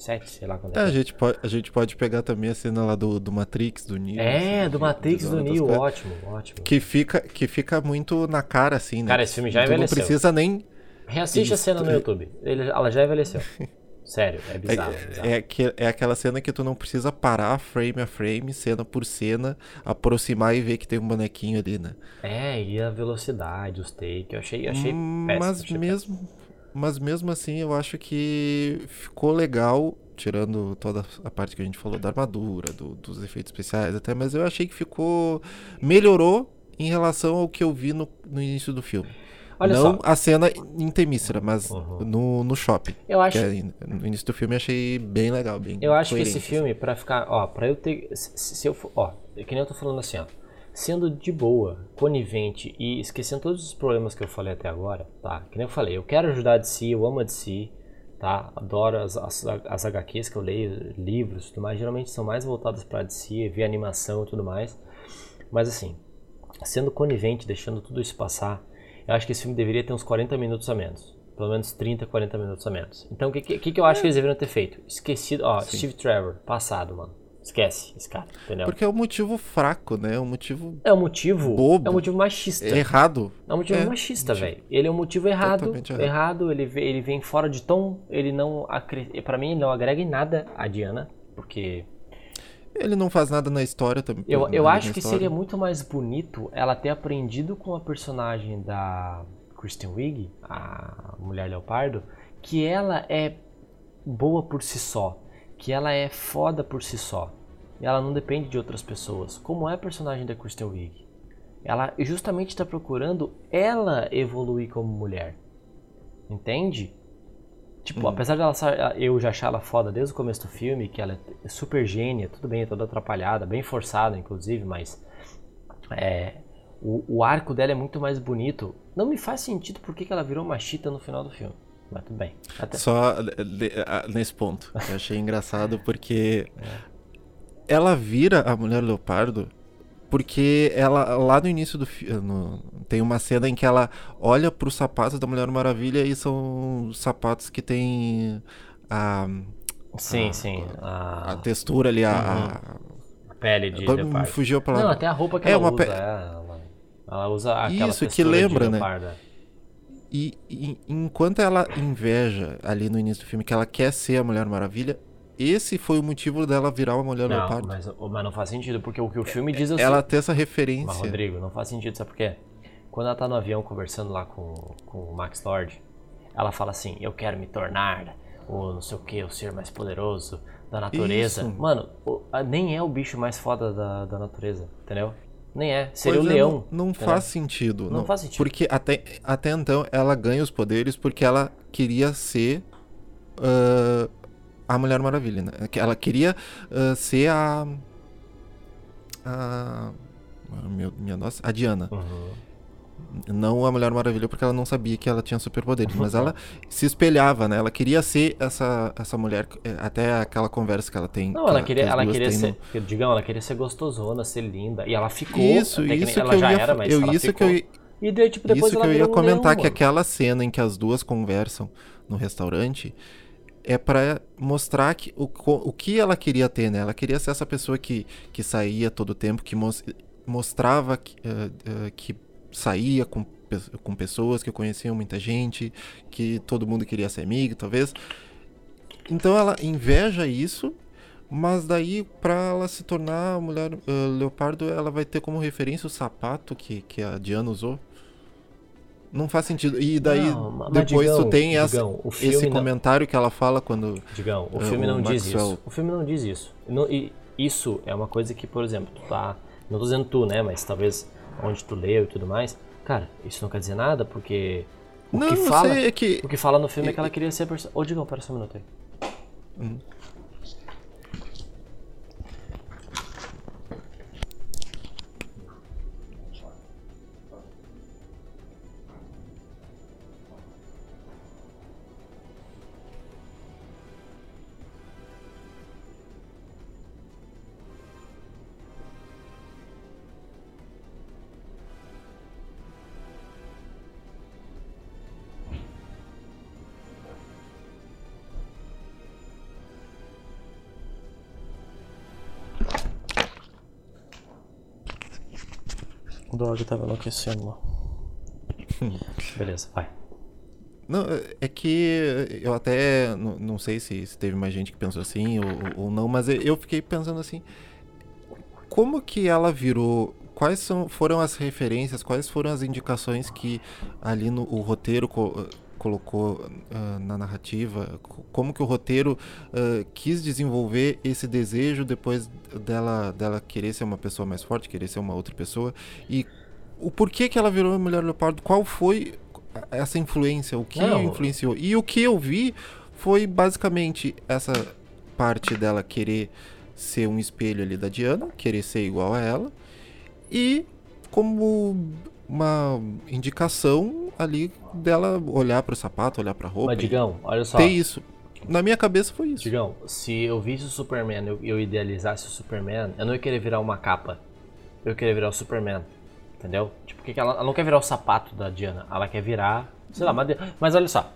2007, sei lá quando é. é a, gente pode, a gente pode pegar também a cena lá do, do Matrix, do Neo. É, assim, do Matrix, do Neo, ótimo, ótimo. Que fica, que fica muito na cara, assim, né? Cara, esse filme já envelheceu. Tu não precisa nem... Reassiste a cena no YouTube, Ele, ela já envelheceu. (laughs) Sério, é bizarro. É, bizarro. É, que, é aquela cena que tu não precisa parar frame a frame, cena por cena, aproximar e ver que tem um bonequinho ali, né? É, e a velocidade, os takes, eu achei, achei hum, péssimo. Mas achei mesmo, péssimo. Mas mesmo assim eu acho que ficou legal, tirando toda a parte que a gente falou da armadura, do, dos efeitos especiais até, mas eu achei que ficou. melhorou em relação ao que eu vi no, no início do filme. Olha não só. a cena em Temícera, mas uhum. no, no shopping. Eu acho. É, no início do filme eu achei bem legal, bem Eu acho que esse filme, pra ficar. Ó, pra eu ter. Se, se eu for. Ó, é que nem eu tô falando assim, ó. Sendo de boa, conivente e esquecendo todos os problemas que eu falei até agora, tá? Que nem eu falei, eu quero ajudar a DC, eu amo a DC, tá? Adoro as, as, as HQs que eu leio, livros tudo mais. Geralmente são mais voltadas pra DC, ver animação e tudo mais. Mas assim, sendo conivente, deixando tudo isso passar, eu acho que esse filme deveria ter uns 40 minutos a menos. Pelo menos 30, 40 minutos a menos. Então o que, que, que eu acho que eles deveriam ter feito? Esquecido. Ó, Sim. Steve Trevor, passado, mano. Esquece esse cara, entendeu? Porque é um motivo fraco, né? É um motivo. É um motivo. Bobo. É um motivo machista. É errado. É um motivo é, machista, velho. Ele é um motivo errado. Errado. errado. Ele, ele vem fora de tom. Ele não. para mim, ele não agrega em nada a Diana. Porque ele não faz nada na história também. Eu, eu acho que seria muito mais bonito ela ter aprendido com a personagem da Kristen Wiig, a Mulher Leopardo, que ela é boa por si só, que ela é foda por si só. E ela não depende de outras pessoas, como é a personagem da Kristen Wiig. Ela justamente está procurando ela evoluir como mulher. Entende? Tipo, hum. apesar dela eu já achar ela foda desde o começo do filme, que ela é super gênia, tudo bem, toda atrapalhada, bem forçada, inclusive, mas é, o, o, arco dela é muito mais bonito. Não me faz sentido porque que ela virou machita no final do filme. Mas tudo bem. Até... Só nesse ponto. Eu achei engraçado (laughs) porque é. ela vira a mulher leopardo porque ela, lá no início do filme, tem uma cena em que ela olha para os sapatos da Mulher Maravilha e são sapatos que tem a. Sim, a, sim. A... a... textura ali, a. Uhum. a pele de. Me fugiu pra Não, até a roupa que é ela usa. Pe... É, ela, ela, usa aquela Isso, que lembra, né? E, e enquanto ela inveja ali no início do filme que ela quer ser a Mulher Maravilha, esse foi o motivo dela virar uma mulher não, leopardo. Mas, mas não faz sentido, porque o que o filme diz é Ela tem essa referência. Mas, Rodrigo, não faz sentido, sabe por quê? Quando ela tá no avião conversando lá com, com o Max Lord, ela fala assim: Eu quero me tornar o não sei o que, o ser mais poderoso da natureza. Isso. Mano, o, a, nem é o bicho mais foda da, da natureza, entendeu? Nem é. Seria o é, leão. Não, não faz sentido. Não, não, faz sentido. Porque até, até então ela ganha os poderes porque ela queria ser. Uh, a Mulher Maravilha, né? Ela queria uh, ser a. A. Meu, minha nossa, a Diana. Uhum. Não a Mulher Maravilha, porque ela não sabia que ela tinha superpoderes, mas ela (laughs) se espelhava, né? Ela queria ser essa, essa mulher, é, até aquela conversa que ela tem. Não, ela queria, ela queria ser, no... digamos, ela queria ser gostosona, ser linda, e ela ficou. Isso, isso que, ela já ia, era, mas eu, ela isso ficou. que eu E daí, tipo, depois Isso que eu ia comentar, que aquela cena em que as duas conversam no restaurante é para mostrar que, o, o que ela queria ter, né? Ela queria ser essa pessoa que, que saía todo o tempo, que mostrava que, uh, uh, que saía com, com pessoas, que conhecia muita gente, que todo mundo queria ser amigo, talvez. Então ela inveja isso, mas daí para ela se tornar a mulher uh, leopardo, ela vai ter como referência o sapato que, que a Diana usou. Não faz sentido. E daí não, depois Digão, tu tem essa, Digão, esse não... comentário que ela fala quando. Digão, o filme uh, não o diz isso. O filme não diz isso. Não, e isso é uma coisa que, por exemplo, tu tá. Não tô dizendo tu, né? Mas talvez onde tu leu e tudo mais. Cara, isso não quer dizer nada, porque. O não, que fala. Sei, é que... O que fala no filme é, é que ela queria ser a personagem. Ô, Digão, pera só um minuto aí. Hum. O dog tava enlouquecendo lá. (laughs) Beleza, vai. Não, é que eu até não, não sei se, se, teve mais gente que pensou assim ou, ou, não, mas eu fiquei pensando assim, como que ela virou? Quais são, foram as referências? Quais foram as indicações que ali no o roteiro colocou uh, na narrativa, como que o roteiro uh, quis desenvolver esse desejo depois dela, dela querer ser uma pessoa mais forte, querer ser uma outra pessoa, e o porquê que ela virou a Mulher Leopardo, qual foi essa influência, o que Não. influenciou. E o que eu vi foi basicamente essa parte dela querer ser um espelho ali da Diana, querer ser igual a ela, e como uma indicação ali dela olhar para o sapato, olhar para a roupa. Mas, Digão, olha só. Ter isso. Na minha cabeça foi isso. Digão, se eu visse o Superman, eu, eu idealizasse o Superman, eu não ia querer virar uma capa. Eu ia querer virar o Superman. Entendeu? Tipo, que ela, ela não quer virar o sapato da Diana. Ela quer virar. Sei lá, mas, mas olha só.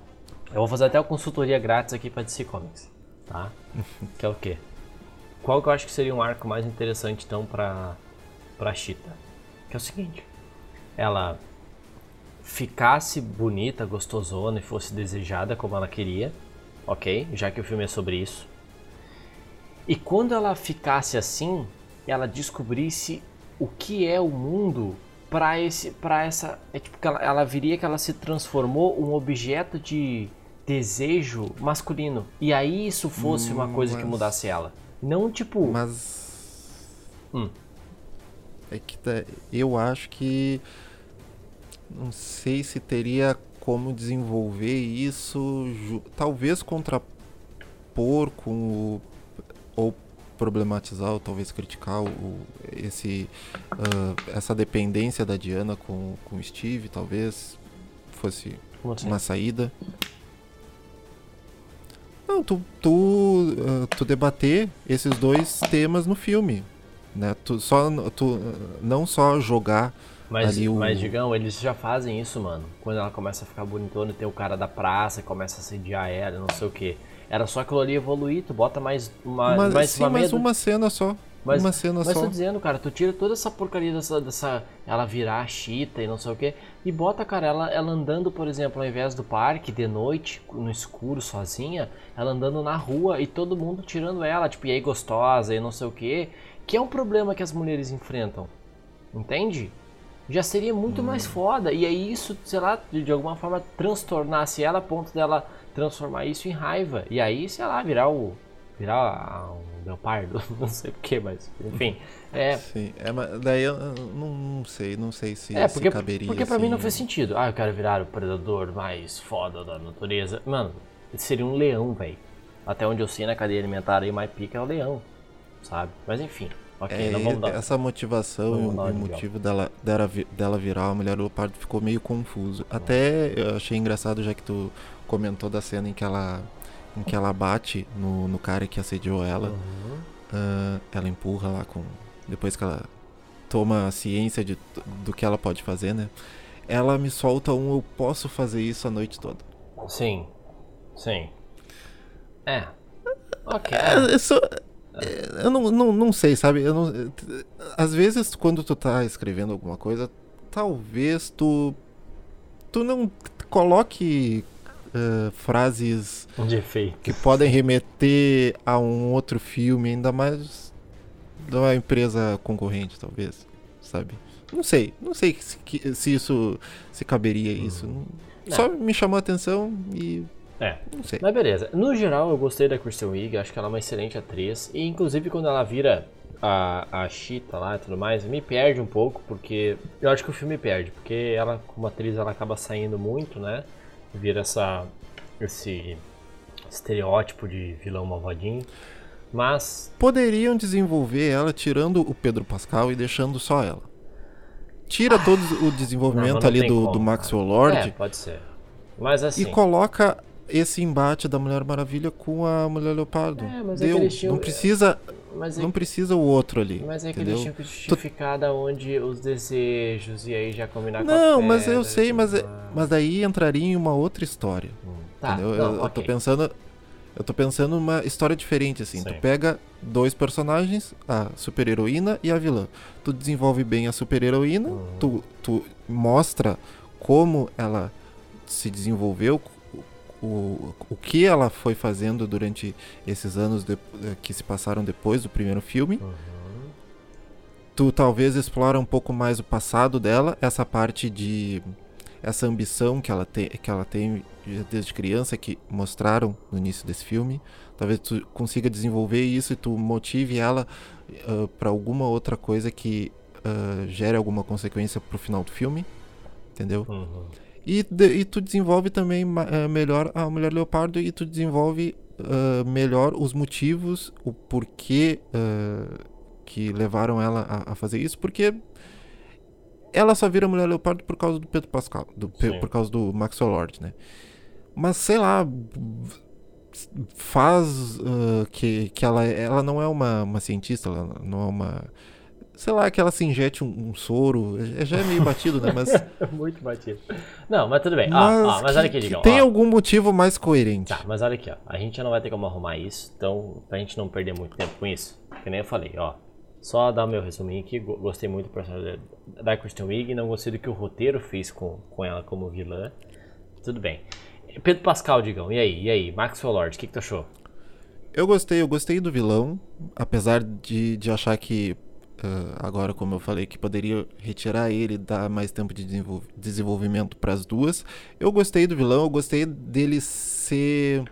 Eu vou fazer até uma consultoria grátis aqui para DC Comics. Tá? (laughs) que é o quê? Qual que eu acho que seria um arco mais interessante então pra, pra Cheetah? Que é o seguinte ela ficasse bonita, gostosona e fosse desejada como ela queria, ok? Já que o filme é sobre isso. E quando ela ficasse assim, ela descobrisse o que é o mundo para esse, para essa, é tipo que ela, ela viria que ela se transformou um objeto de desejo masculino. E aí isso fosse hum, uma coisa mas... que mudasse ela. Não tipo. Mas. Hum. É que tá, eu acho que não sei se teria como desenvolver isso, talvez contrapor com o, ou problematizar ou talvez criticar o, esse, uh, essa dependência da Diana com, com o Steve, talvez fosse assim? uma saída. Não, tu, tu, uh, tu debater esses dois temas no filme, né? Tu só tu não só jogar mas, ali o... mas, Digão, eles já fazem isso, mano. Quando ela começa a ficar bonitona e tem o cara da praça e começa a sediar ela, não sei o que. Era só aquilo ali evoluir, tu bota mais uma, mas, mais sim, uma mas uma cena só. Mas, uma cena mas só. tô dizendo, cara, tu tira toda essa porcaria dessa, dessa ela virar chita e não sei o que e bota, cara, ela, ela andando, por exemplo, ao invés do parque, de noite, no escuro, sozinha, ela andando na rua e todo mundo tirando ela, tipo, e aí gostosa e não sei o que que é um problema que as mulheres enfrentam. Entende? já seria muito hum. mais foda. E aí isso, sei lá, de, de, alguma forma transtornasse ela a ponto dela transformar isso em raiva. E aí, sei lá, virar o. virar um leopardo, (laughs) não sei porquê, mas enfim. (laughs) É... Sim, é, mas daí eu não, não sei, não sei se, é, porque, se caberia. Porque pra assim, mim não faz sentido. Ah, eu quero virar o predador mais foda da natureza. Mano, seria um leão, velho. Até onde eu sei na cadeia alimentar aí, mais pica é o leão, sabe? Mas enfim. Okay, é, dar... Essa motivação e o motivo dela, dela, dela virar a mulher leopardo ficou meio confuso. Até eu achei engraçado, já que tu comentou da cena em que ela, em que ela bate no, no cara que assediou ela. Uhum. Uh, ela empurra lá com. Depois que ela toma a ciência de, do que ela pode fazer, né? ela me solta um eu posso fazer isso a noite toda. Sim. Sim. É. Ok. É, eu, sou, eu não, não, não sei, sabe? Eu não, às vezes, quando tu tá escrevendo alguma coisa, talvez tu. Tu não coloque uh, frases que podem remeter a um outro filme, ainda mais de uma empresa concorrente, talvez, sabe? Não sei, não sei se, se isso se caberia isso. Hum. Só me chamou a atenção e é. Não sei. Mas beleza. No geral, eu gostei da Kristen Wiig, acho que ela é uma excelente atriz. E inclusive quando ela vira a, a Cheetah lá e tudo mais, me perde um pouco, porque. Eu acho que o filme perde, porque ela, como atriz, ela acaba saindo muito, né? Vira essa. esse estereótipo de vilão malvadinho. Mas. Poderiam desenvolver ela tirando o Pedro Pascal e deixando só ela. Tira ah, todo o desenvolvimento não, ali do, como, do Maxwell Lord. É, pode ser. Mas assim. E coloca esse embate da Mulher Maravilha com a Mulher Leopardo. É, mas Deu. É tinham... Não precisa. É... Não precisa o outro ali. Mas é que entendeu? eles tinham que justificar da onde os desejos e aí já combinar não, com Não, mas eu sei, mas, é, mas daí entraria em uma outra história. Hum. Tá, entendeu? Não, eu, okay. eu tô pensando. Eu tô pensando numa história diferente, assim. Sim. Tu pega dois personagens, a super-heroína e a vilã. Tu desenvolve bem a super-heroína, uhum. tu, tu mostra como ela se desenvolveu, o, o que ela foi fazendo durante esses anos de, eh, que se passaram depois do primeiro filme. Uhum. Tu talvez explora um pouco mais o passado dela, essa parte de essa ambição que ela tem, que ela tem desde criança que mostraram no início desse filme. Talvez tu consiga desenvolver isso e tu motive ela uh, para alguma outra coisa que uh, gere alguma consequência pro final do filme, entendeu? Uhum. E, de, e tu desenvolve também uh, melhor a Mulher Leopardo e tu desenvolve uh, melhor os motivos, o porquê uh, que levaram ela a, a, fazer isso, porque ela só vira Mulher Leopardo por causa do Pedro Pascal, do, por causa do Maxwell Lord, né? Mas sei lá, faz que, que ela, ela não é uma, uma cientista, ela não é uma sei lá, que ela se injete um, um soro. É, já é meio (laughs) batido, né? Mas. Muito batido. Não, mas tudo bem. Mas, ó, ó, mas olha aqui, Digão. Tem ó. algum motivo mais coerente. Tá, mas olha aqui, ó. A gente não vai ter como arrumar isso, então, pra gente não perder muito tempo com isso, que nem eu falei, ó. Só dar o meu resuminho aqui, gostei muito do personagem da Kristen Wiig, não gostei do que o roteiro fez com, com ela como vilã. Tudo bem. Pedro Pascal, Digão, e aí? E aí? Maxwell Lord, o que, que tu achou? Eu gostei, eu gostei do vilão, apesar de, de achar que agora, como eu falei, que poderia retirar ele, dar mais tempo de desenvolvimento para as duas. Eu gostei do vilão, eu gostei dele ser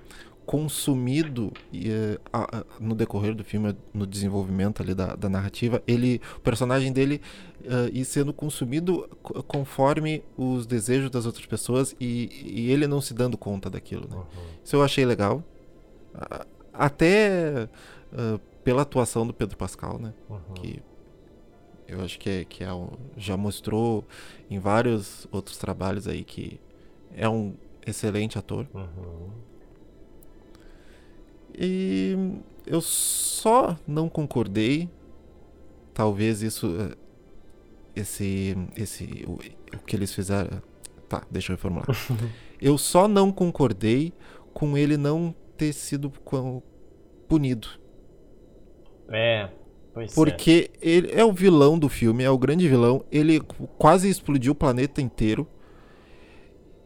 consumido uh, no decorrer do filme, no desenvolvimento ali da, da narrativa, ele, o personagem dele uh, ir sendo consumido conforme os desejos das outras pessoas e, e ele não se dando conta daquilo. Né? Uhum. Isso eu achei legal. Até pela atuação do Pedro Pascal, né? Uhum. Que eu acho que, é, que é um, já mostrou em vários outros trabalhos aí que é um excelente ator. Uhum. E eu só não concordei, talvez isso, eh, esse, esse, o, o que eles fizeram. Tá, deixa eu reformular. (laughs) eu só não concordei com ele não ter sido punido. É, Pois porque é. ele é o vilão do filme, é o grande vilão. Ele quase explodiu o planeta inteiro.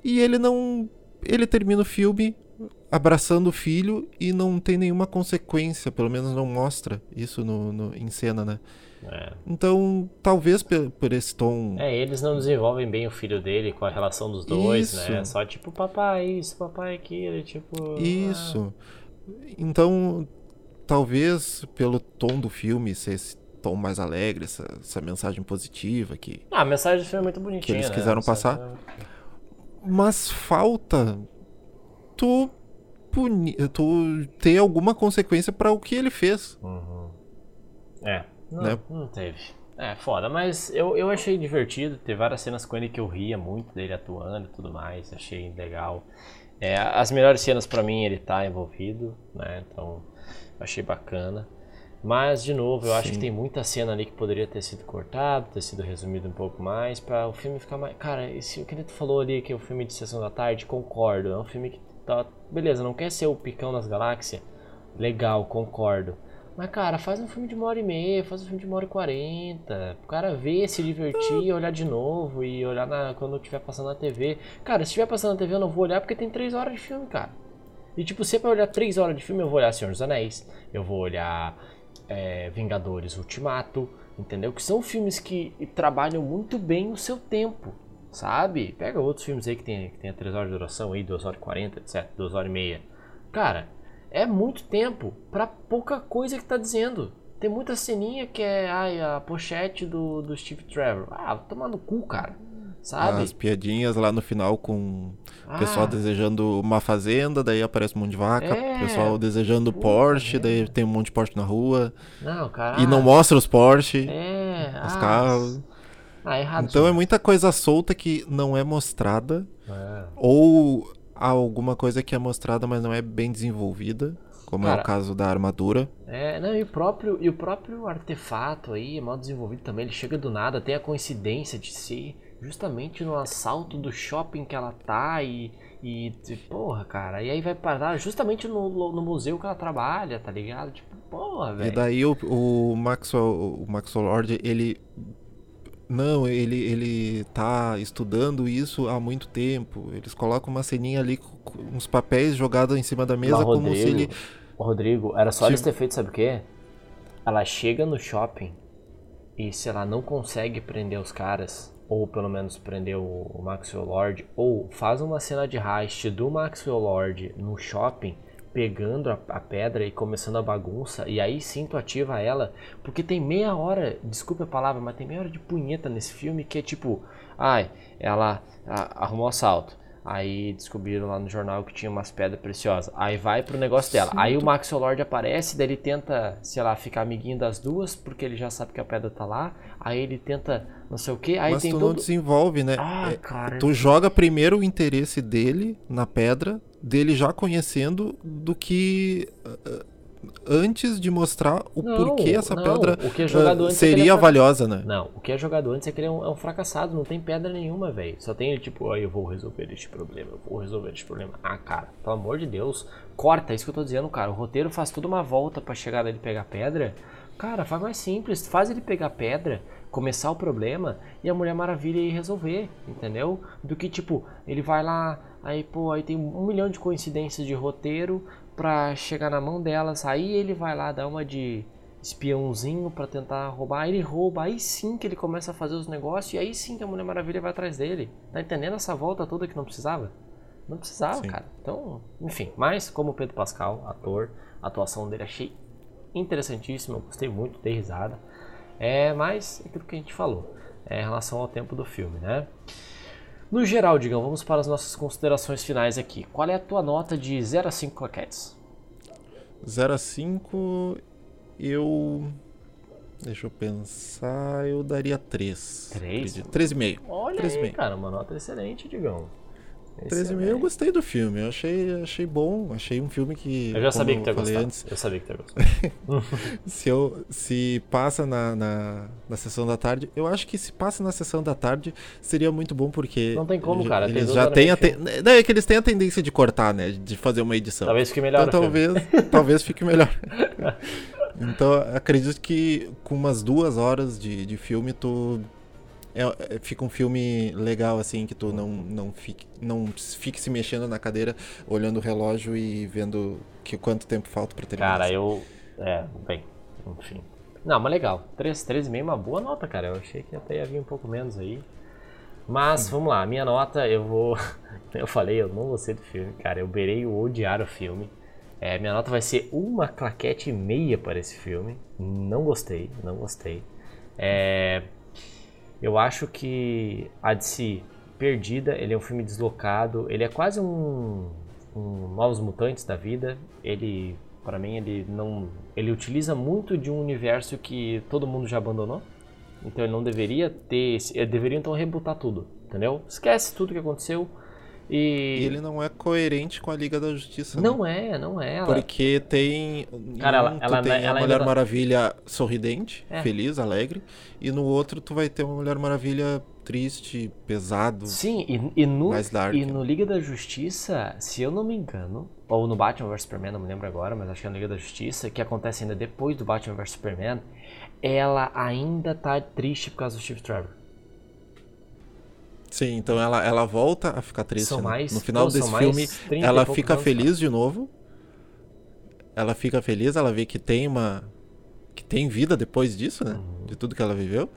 E ele não. Ele termina o filme abraçando o filho e não tem nenhuma consequência, pelo menos não mostra isso no, no em cena, né? É. Então, talvez por, por, esse tom. É, eles não desenvolvem bem o filho dele com a relação dos dois, né? isso. né? Só tipo, papai isso, papai aquilo, tipo. Isso. Ah. Então, talvez pelo tom do filme ser esse tom mais alegre, essa, essa mensagem positiva que. Ah, a mensagem do filme é muito bonitinha. Que eles né? quiseram passar. É... Mas falta tu punir, tu ter alguma consequência para o que ele fez. Uhum. É, não, né? não teve. É, foda, mas eu, eu achei divertido. Teve várias cenas com ele que eu ria muito dele atuando e tudo mais. Achei legal. É, as melhores cenas para mim ele tá envolvido, né? Então achei bacana. Mas, de novo, eu Sim. acho que tem muita cena ali que poderia ter sido cortado, ter sido resumido um pouco mais, para o filme ficar mais. Cara, esse, o que ele falou ali, que é o filme de Sessão da Tarde, concordo. É um filme que tá. Beleza, não quer ser o picão das galáxias? Legal, concordo. Mas, cara, faz um filme de uma hora e meia, faz um filme de uma hora e quarenta. O cara ver, se divertir, olhar de novo e olhar na, quando estiver passando na TV. Cara, se estiver passando na TV eu não vou olhar porque tem três horas de filme, cara. E, tipo, se pra olhar três horas de filme, eu vou olhar Senhor dos Anéis, eu vou olhar é, Vingadores Ultimato, entendeu? Que são filmes que trabalham muito bem o seu tempo, sabe? Pega outros filmes aí que tem, que tem 3 horas de duração aí, 2 horas e 40, etc, 2 horas e meia. Cara, é muito tempo para pouca coisa que tá dizendo. Tem muita ceninha que é ai, a pochete do, do Steve Trevor. Ah, toma no cu, cara sabe? As piadinhas lá no final com o pessoal ah. desejando uma fazenda, daí aparece um monte de vaca, é. o pessoal desejando Puta, Porsche, é. daí tem um monte de Porsche na rua. Não, cara. E não mostra os Porsche, é. os ah, carros. Ah, errado. Então é muita coisa solta que não é mostrada. É. Ou alguma coisa que é mostrada, mas não é bem desenvolvida. Como Cara, é o caso da armadura. É, não, e o próprio, e o próprio artefato aí é mal desenvolvido também. Ele chega do nada, tem a coincidência de ser justamente no assalto do shopping que ela tá e, e porra, cara, e aí vai parar justamente no, no museu que ela trabalha, tá ligado? Tipo, porra, velho. E daí o, o Maxwell, o Maxwell Lord, ele não, ele, ele tá estudando isso há muito tempo. Eles colocam uma ceninha ali com uns papéis jogados em cima da mesa Mas, como Rodrigo, se ele. Rodrigo, era só eles ter feito, sabe o quê? Ela chega no shopping e se ela não consegue prender os caras, ou pelo menos prender o Maxwell Lord, ou faz uma cena de heist do Maxwell Lord no shopping, pegando a, a, pedra e começando a bagunça, e aí sim tu ativa ela, porque tem meia hora, desculpa a palavra, mas tem meia hora de punheta nesse filme que é tipo, ai, ela a, arrumou assalto. Aí descobriram lá no jornal que tinha umas pedras preciosas. Aí vai pro negócio dela. Sim, aí o Maxwell Lord aparece, daí ele tenta, sei lá, ficar amiguinho das duas, porque ele já sabe que a pedra tá lá. Aí ele tenta não sei o que. Aí Mas tem tu todo... não desenvolve, né? Ah, é, cara. Tu joga primeiro o interesse dele na pedra, dele já conhecendo, do que uh, antes de mostrar o não, porquê essa não. pedra é uh, antes seria é, é valiosa, né? Não, o que é jogado antes é que ele é um, é um fracassado, não tem pedra nenhuma, velho. Só tem tipo, aí eu vou resolver este problema, eu vou resolver este problema. Ah, cara, pelo amor de Deus, corta, é isso que eu tô dizendo, cara. O roteiro faz toda uma volta para chegar dele pegar pedra. Cara, faz mais simples, faz ele pegar pedra começar o problema e a Mulher Maravilha ir resolver, entendeu? Do que tipo, ele vai lá, aí pô, aí tem um milhão de coincidências de roteiro pra chegar na mão delas, aí ele vai lá dar uma de espiãozinho para tentar roubar, aí ele rouba, aí sim que ele começa a fazer os negócios e aí sim que a Mulher Maravilha vai atrás dele. Tá entendendo essa volta toda que não precisava? Não precisava, sim. cara. Então, enfim, mas como Pedro Pascal, ator, a atuação dele achei interessantíssima, eu gostei muito, dei risada. É, mas é aquilo que a gente falou, é, em relação ao tempo do filme, né? No geral, digam, vamos para as nossas considerações finais aqui. Qual é a tua nota de 0 a 5 claquetes? 0 a 5, eu. Deixa eu pensar, eu daria 3. 3? 3,5. Olha 3 aí, cara, uma nota excelente, Digão. 13 mil, eu gostei do filme. Eu achei, achei bom. Achei um filme que. Eu já sabia que tu ia gostar. Antes, eu sabia que tu ia gostar. (laughs) se, eu, se passa na, na, na, sessão da tarde, eu acho que se passa na sessão da tarde seria muito bom porque. Não tem como, cara. Eles já têm a. Não, é que eles têm a tendência de cortar, né? De fazer uma edição. Talvez fique melhor. Então, talvez, (laughs) talvez fique melhor. (laughs) então, acredito que com umas duas horas de, de filme, tu é, é, fica um filme legal, assim, que tu não, não, fique, não fique se mexendo na cadeira, olhando o relógio e vendo que quanto tempo falta pra terminar. Cara, eu. É, bem, enfim. Não, mas legal. 3,5 é uma boa nota, cara. Eu achei que até ia vir um pouco menos aí. Mas vamos lá, minha nota eu vou. (laughs) Eu falei, eu não gostei do filme, cara. Eu beirei o odiar o filme. É, minha nota vai ser uma claquete e meia para esse filme. Não gostei, não gostei. É, eu acho que a DC Perdida, ele é um filme deslocado, ele é quase um, um Novos Mutantes da vida. Ele, para mim, ele não, ele utiliza muito de um universo que todo mundo já abandonou. Então ele não deveria ter, deveria então rebutar tudo, entendeu? Esquece tudo que aconteceu E... e ele não é coerente com a Liga da Justiça. Não né? é, não é. Ela... Porque tem. Cara, ela, um, ela, tem ela a Mulher Maravilha sorridente, É. feliz, alegre. E no outro tu vai ter uma Mulher Maravilha triste, pesado. Sim, e, e no, Mais dark, e no Liga da Justiça, se eu não me engano, ou no Batman vs Superman, não me lembro agora, mas acho que é no Liga da Justiça, que acontece ainda depois do Batman vs Superman, ela ainda tá triste por causa do Steve Trevor. Sim, então ela, ela volta a ficar triste. São né? mais- no final desse filme, 30 ela fica anos, feliz de novo. Ela fica feliz, ela vê que tem uma. que tem vida depois disso, né? Uhum. De tudo que ela viveu.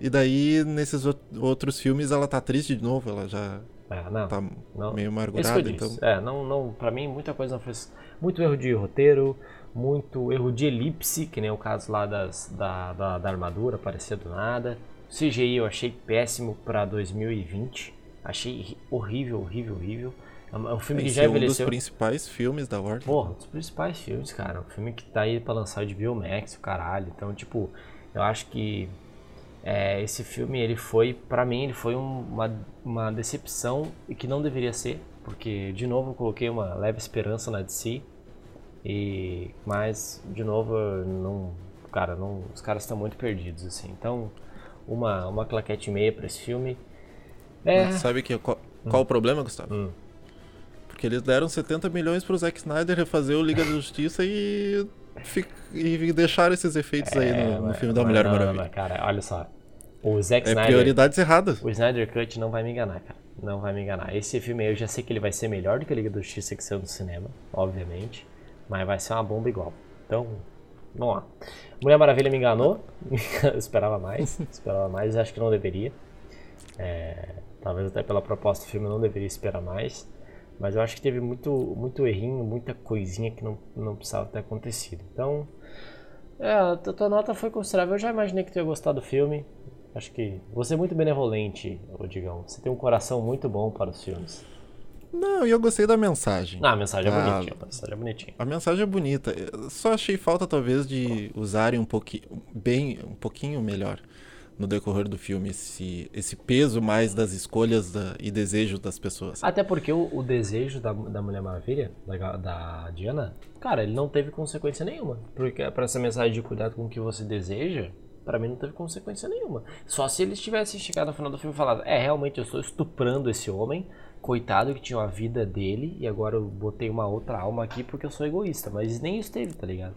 E daí, nesses ou- outros filmes, ela tá triste de novo, ela já É, não. tá Não. meio amargurada, então. É, não, não, pra mim muita coisa não fez. Muito erro de roteiro, muito erro de elipse, que nem o caso lá das, da, da, da armadura, aparecia do nada. CGI eu achei péssimo pra 2020. Achei horrível, horrível, horrível. É um é filme que já é um dos envelheceu. principais filmes da Warner. Porra, um dos principais filmes, cara. Um filme que tá aí pra lançar de Biomax, o caralho. Então, tipo, eu acho que é, esse filme, ele foi, pra mim, ele foi um- uma, uma decepção e que não deveria ser. Porque, de novo, eu coloquei uma leve esperança na DC. E, mas, de novo, não, cara, não, os caras estão muito perdidos, assim. Então, uma, uma claquete e meia pra esse filme. É, Mas sabe que, qual, qual o problema, Gustavo? Hum. Porque eles deram 70 milhões pro Zack Snyder refazer o Liga da Justiça e, e deixaram esses efeitos aí no, no mas- filme da mas Mulher não, não, Maravilha. mas, cara, olha só. O Zack É Snyder. prioridades erradas. O Snyder Cut não vai me enganar, cara. Não vai me enganar. Esse filme aí eu já sei que ele vai ser melhor do que a Liga da Justiça que saiu no cinema, obviamente. Mas vai ser uma bomba igual. Então, vamos lá. Mulher Maravilha me enganou. eu (laughs) esperava mais. esperava mais, acho que não deveria. É, talvez até pela proposta do filme eu não deveria esperar mais. Mas eu acho que teve muito, muito errinho, muita coisinha que não, não precisava ter acontecido. Então, é, a tua nota foi considerável. Eu já imaginei que tu ia gostar do filme. Acho que você é muito benevolente, ô Digão. Você tem um coração muito bom para os filmes. Não, e eu gostei da mensagem. Ah, a mensagem é Ah, bonitinha. A mensagem é bonitinha. A mensagem é bonita. Eu só achei falta, talvez, de usarem um pouquinho, bem, um pouquinho melhor no decorrer do filme esse, esse peso mais das escolhas da- e desejos das pessoas. Até porque o, o desejo da, da Mulher Maravilha, da, da Diana, cara, ele não teve consequência nenhuma. Porque para essa mensagem de cuidado com o que você deseja, pra mim não teve consequência nenhuma. Só se eles tivessem chegado no final do filme e falado: É, realmente eu estou estuprando esse homem, coitado que tinha a vida dele, e agora eu botei uma outra alma aqui porque eu sou egoísta. Mas nem isso teve, tá ligado?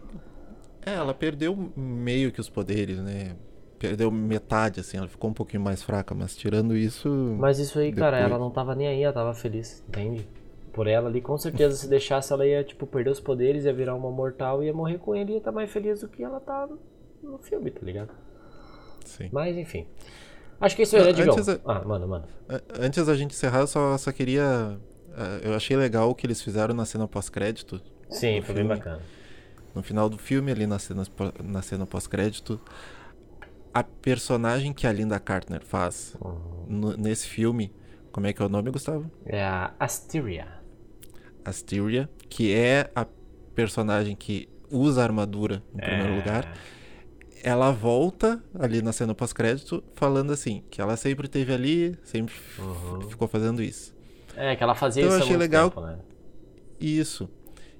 É, ela perdeu meio que os poderes, né? Perdeu metade, assim, ela ficou um pouquinho mais fraca, mas tirando isso. Mas isso aí, cara, Depois. ela não tava nem aí, ela tava feliz, entende? Por ela ali, com certeza, se deixasse, ela ia, tipo, perder os poderes, ia virar uma mortal, ia morrer com ele e ia estar mais feliz do que ela tá no filme, tá ligado? Sim. Mas, enfim. Acho que isso aí, né, Não, Digão? é- Ah, mano, mano. A- Antes da gente encerrar, eu só, só queria. eh, Eu achei legal o que eles fizeram na cena pós-crédito. Sim, foi bem filme. bacana. No final do filme, ali na cena, na cena pós-crédito, a personagem que a Linda Carter faz Uhum. nesse filme, como é que é o nome, Gustavo? É a Asteria. Asteria, que é a personagem que usa a armadura em primeiro É. lugar. Ela volta ali na cena pós-crédito falando assim, que ela sempre esteve ali, sempre Uhum. ficou fazendo isso. É, que ela fazia Então eu isso há achei legal- tempo, né? Isso.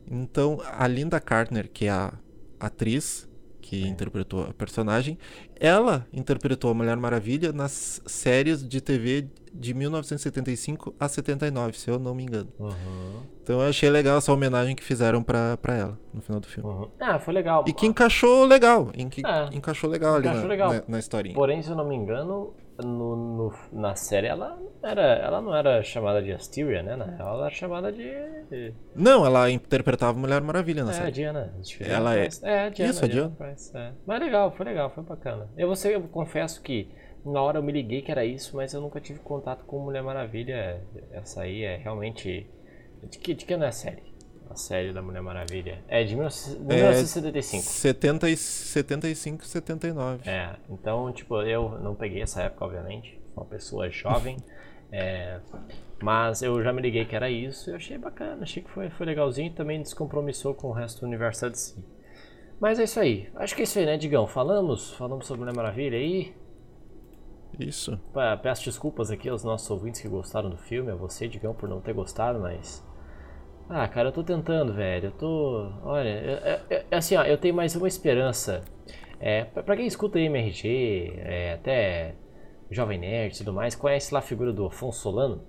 Então, a Linda Carter, que é a atriz que interpretou a personagem, ela interpretou a Mulher Maravilha nas séries de TV de 1975 a 79, se eu não me engano. Uhum, Então eu achei legal essa homenagem que fizeram pra, pra ela no final do filme. uhum. Ah, foi legal. E que encaixou legal, em que É. encaixou legal ali Encaixou na, legal. na, na historinha. Porém, se eu não me engano, no, no- na série ela, não era, ela não era chamada de Asteria, né? Na real, ela era chamada de. Não, ela interpretava Mulher Maravilha na É, a série. Diana. Ela é-. É, a Diana. Isso, a Diana. Price, é. Mas legal, foi legal, foi bacana. Eu, você, eu confesso que na hora eu me liguei que era isso, mas eu nunca tive contato com Mulher Maravilha. Essa aí é realmente. De que, de que não é a série? A série da Mulher Maravilha. É de 19- 1975. 70 e 75, 79. É, então, tipo, eu não peguei essa época, obviamente. Uma pessoa jovem. (laughs) é, mas eu já me liguei que era isso e eu achei bacana, achei que foi, foi legalzinho e também descompromissou com o resto do universo da DC. Mas é isso aí. Acho que é isso aí, né, Digão? Falamos? Falamos sobre Mulher Maravilha aí. Isso. Peço desculpas aqui aos nossos ouvintes que gostaram do filme, a você, Digão, por não ter gostado, mas. Ah, cara, eu tô tentando, velho. Eu tô. Olha, é, é, é assim, ó, eu tenho mais uma esperança. É, pra quem escuta MRG, é, até Jovem Nerd e tudo mais, conhece lá a figura do Afonso Solano?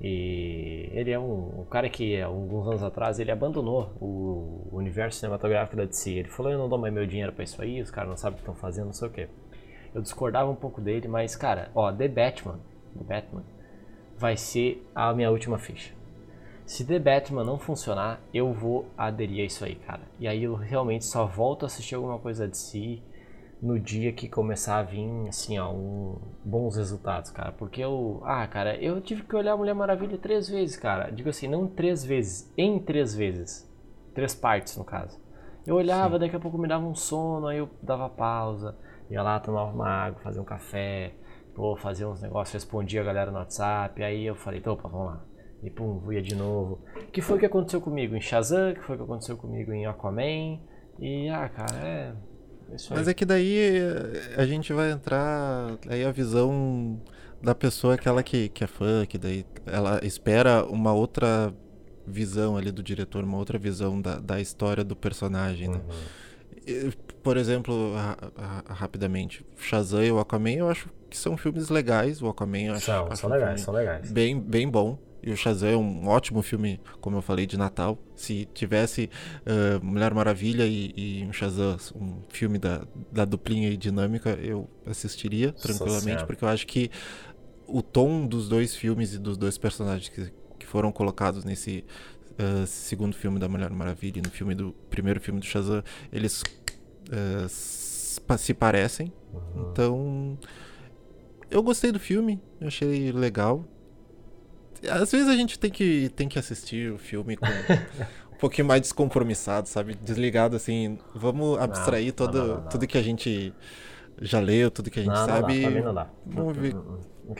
E ele é um, um, cara que, alguns anos atrás, ele abandonou o universo cinematográfico da DC. Ele falou: Eu não dou mais meu dinheiro pra isso aí, os caras não sabem o que estão fazendo, não sei o que. Eu discordava um pouco dele, mas, cara, ó, The Batman, The Batman vai ser a minha última ficha. Se The Batman não funcionar, eu vou aderir a isso aí, cara. E aí eu realmente só volto a assistir alguma coisa de si no dia que começar a vir, assim, ó, um, bons resultados, cara. Porque eu. Ah, cara, eu tive que olhar Mulher Maravilha três vezes, cara. Digo assim, não três vezes, em três vezes. Três partes, no caso. Eu olhava, Sim. daqui a pouco me dava um sono, aí eu dava pausa, ia lá, tomava uma água, fazia um café, pô, fazia uns negócios, respondia a galera no WhatsApp. Aí eu falei, opa, vamos lá. E pum, ia de novo. que foi que aconteceu comigo em Shazam? que foi que aconteceu comigo em Aquaman? E, ah, cara, é mas é que daí eh, a gente vai entrar. Aí a visão da pessoa, aquela que, que é fã, que daí ela espera uma outra visão ali do diretor, uma outra visão da, da história do personagem, né? Uhum. por exemplo, rapidamente, Shazam e o Aquaman eu acho que são filmes legais. O Aquaman eu acho, são, acho são legais, são legais. Bem, bem bom. E o Shazam é um ótimo filme, como eu falei, de Natal. Se tivesse uh, Mulher Maravilha e, e, um Shazam, um filme da, da duplinha e dinâmica, eu assistiria tranquilamente, porque eu acho que o tom dos dois filmes e dos dois personagens que, que foram colocados nesse uh, segundo filme da Mulher Maravilha e no filme do primeiro filme do Shazam, eles uh, se parecem. Uhum. Então, eu gostei do filme, eu achei legal. Às vezes a gente tem que, tem que assistir o filme com (laughs) um pouquinho mais descompromissado, sabe? Desligado assim. Vamos abstrair não, todo, não, não, tudo que a gente já leu, tudo que a gente sabe. Não, dá, não dá. Vamos ver.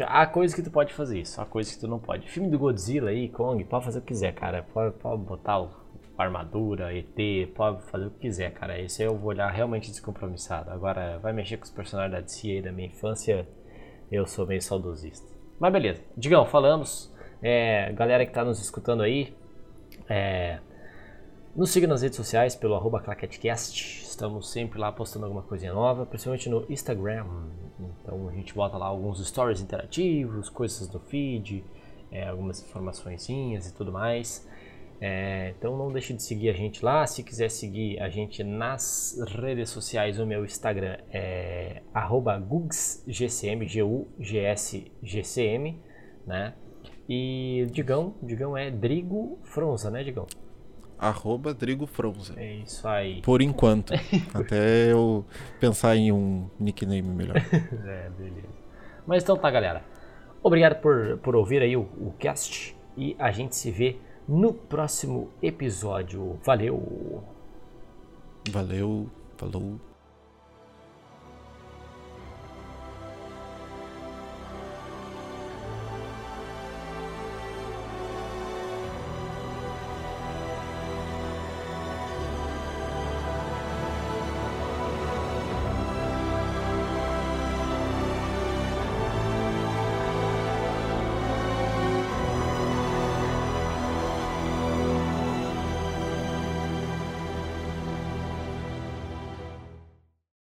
Há coisas que tu pode fazer isso, há coisas que tu não pode. Filme do Godzilla aí, Kong, pode fazer o que quiser, cara. Pode, pode botar o, armadura, ET, pode fazer o que quiser, cara. Esse eu vou olhar realmente descompromissado. Agora, vai mexer com os personagens da DC aí da minha infância, eu sou meio saudosista. Mas beleza. Digão, falamos. É, galera que está nos escutando aí, é, nos siga nas redes sociais pelo arroba claquetcast. Estamos sempre lá postando alguma coisinha nova, principalmente no Instagram. Então a gente bota lá alguns stories interativos, coisas do feed, é, algumas informações e tudo mais. É, então não deixe de seguir a gente lá. Se quiser seguir a gente nas redes sociais, o meu Instagram é gugsgcm, G-U-G-S-G-C-M, né? E Digão, Digão é Drigo Fronza, né, Digão? Arroba Drigo Fronza. É isso aí. Por enquanto. (laughs) até eu pensar em um nickname melhor. (laughs) é, beleza. Mas então tá, galera. Obrigado por, por ouvir aí o, o cast. E a gente se vê no próximo episódio. Valeu! Valeu, falou.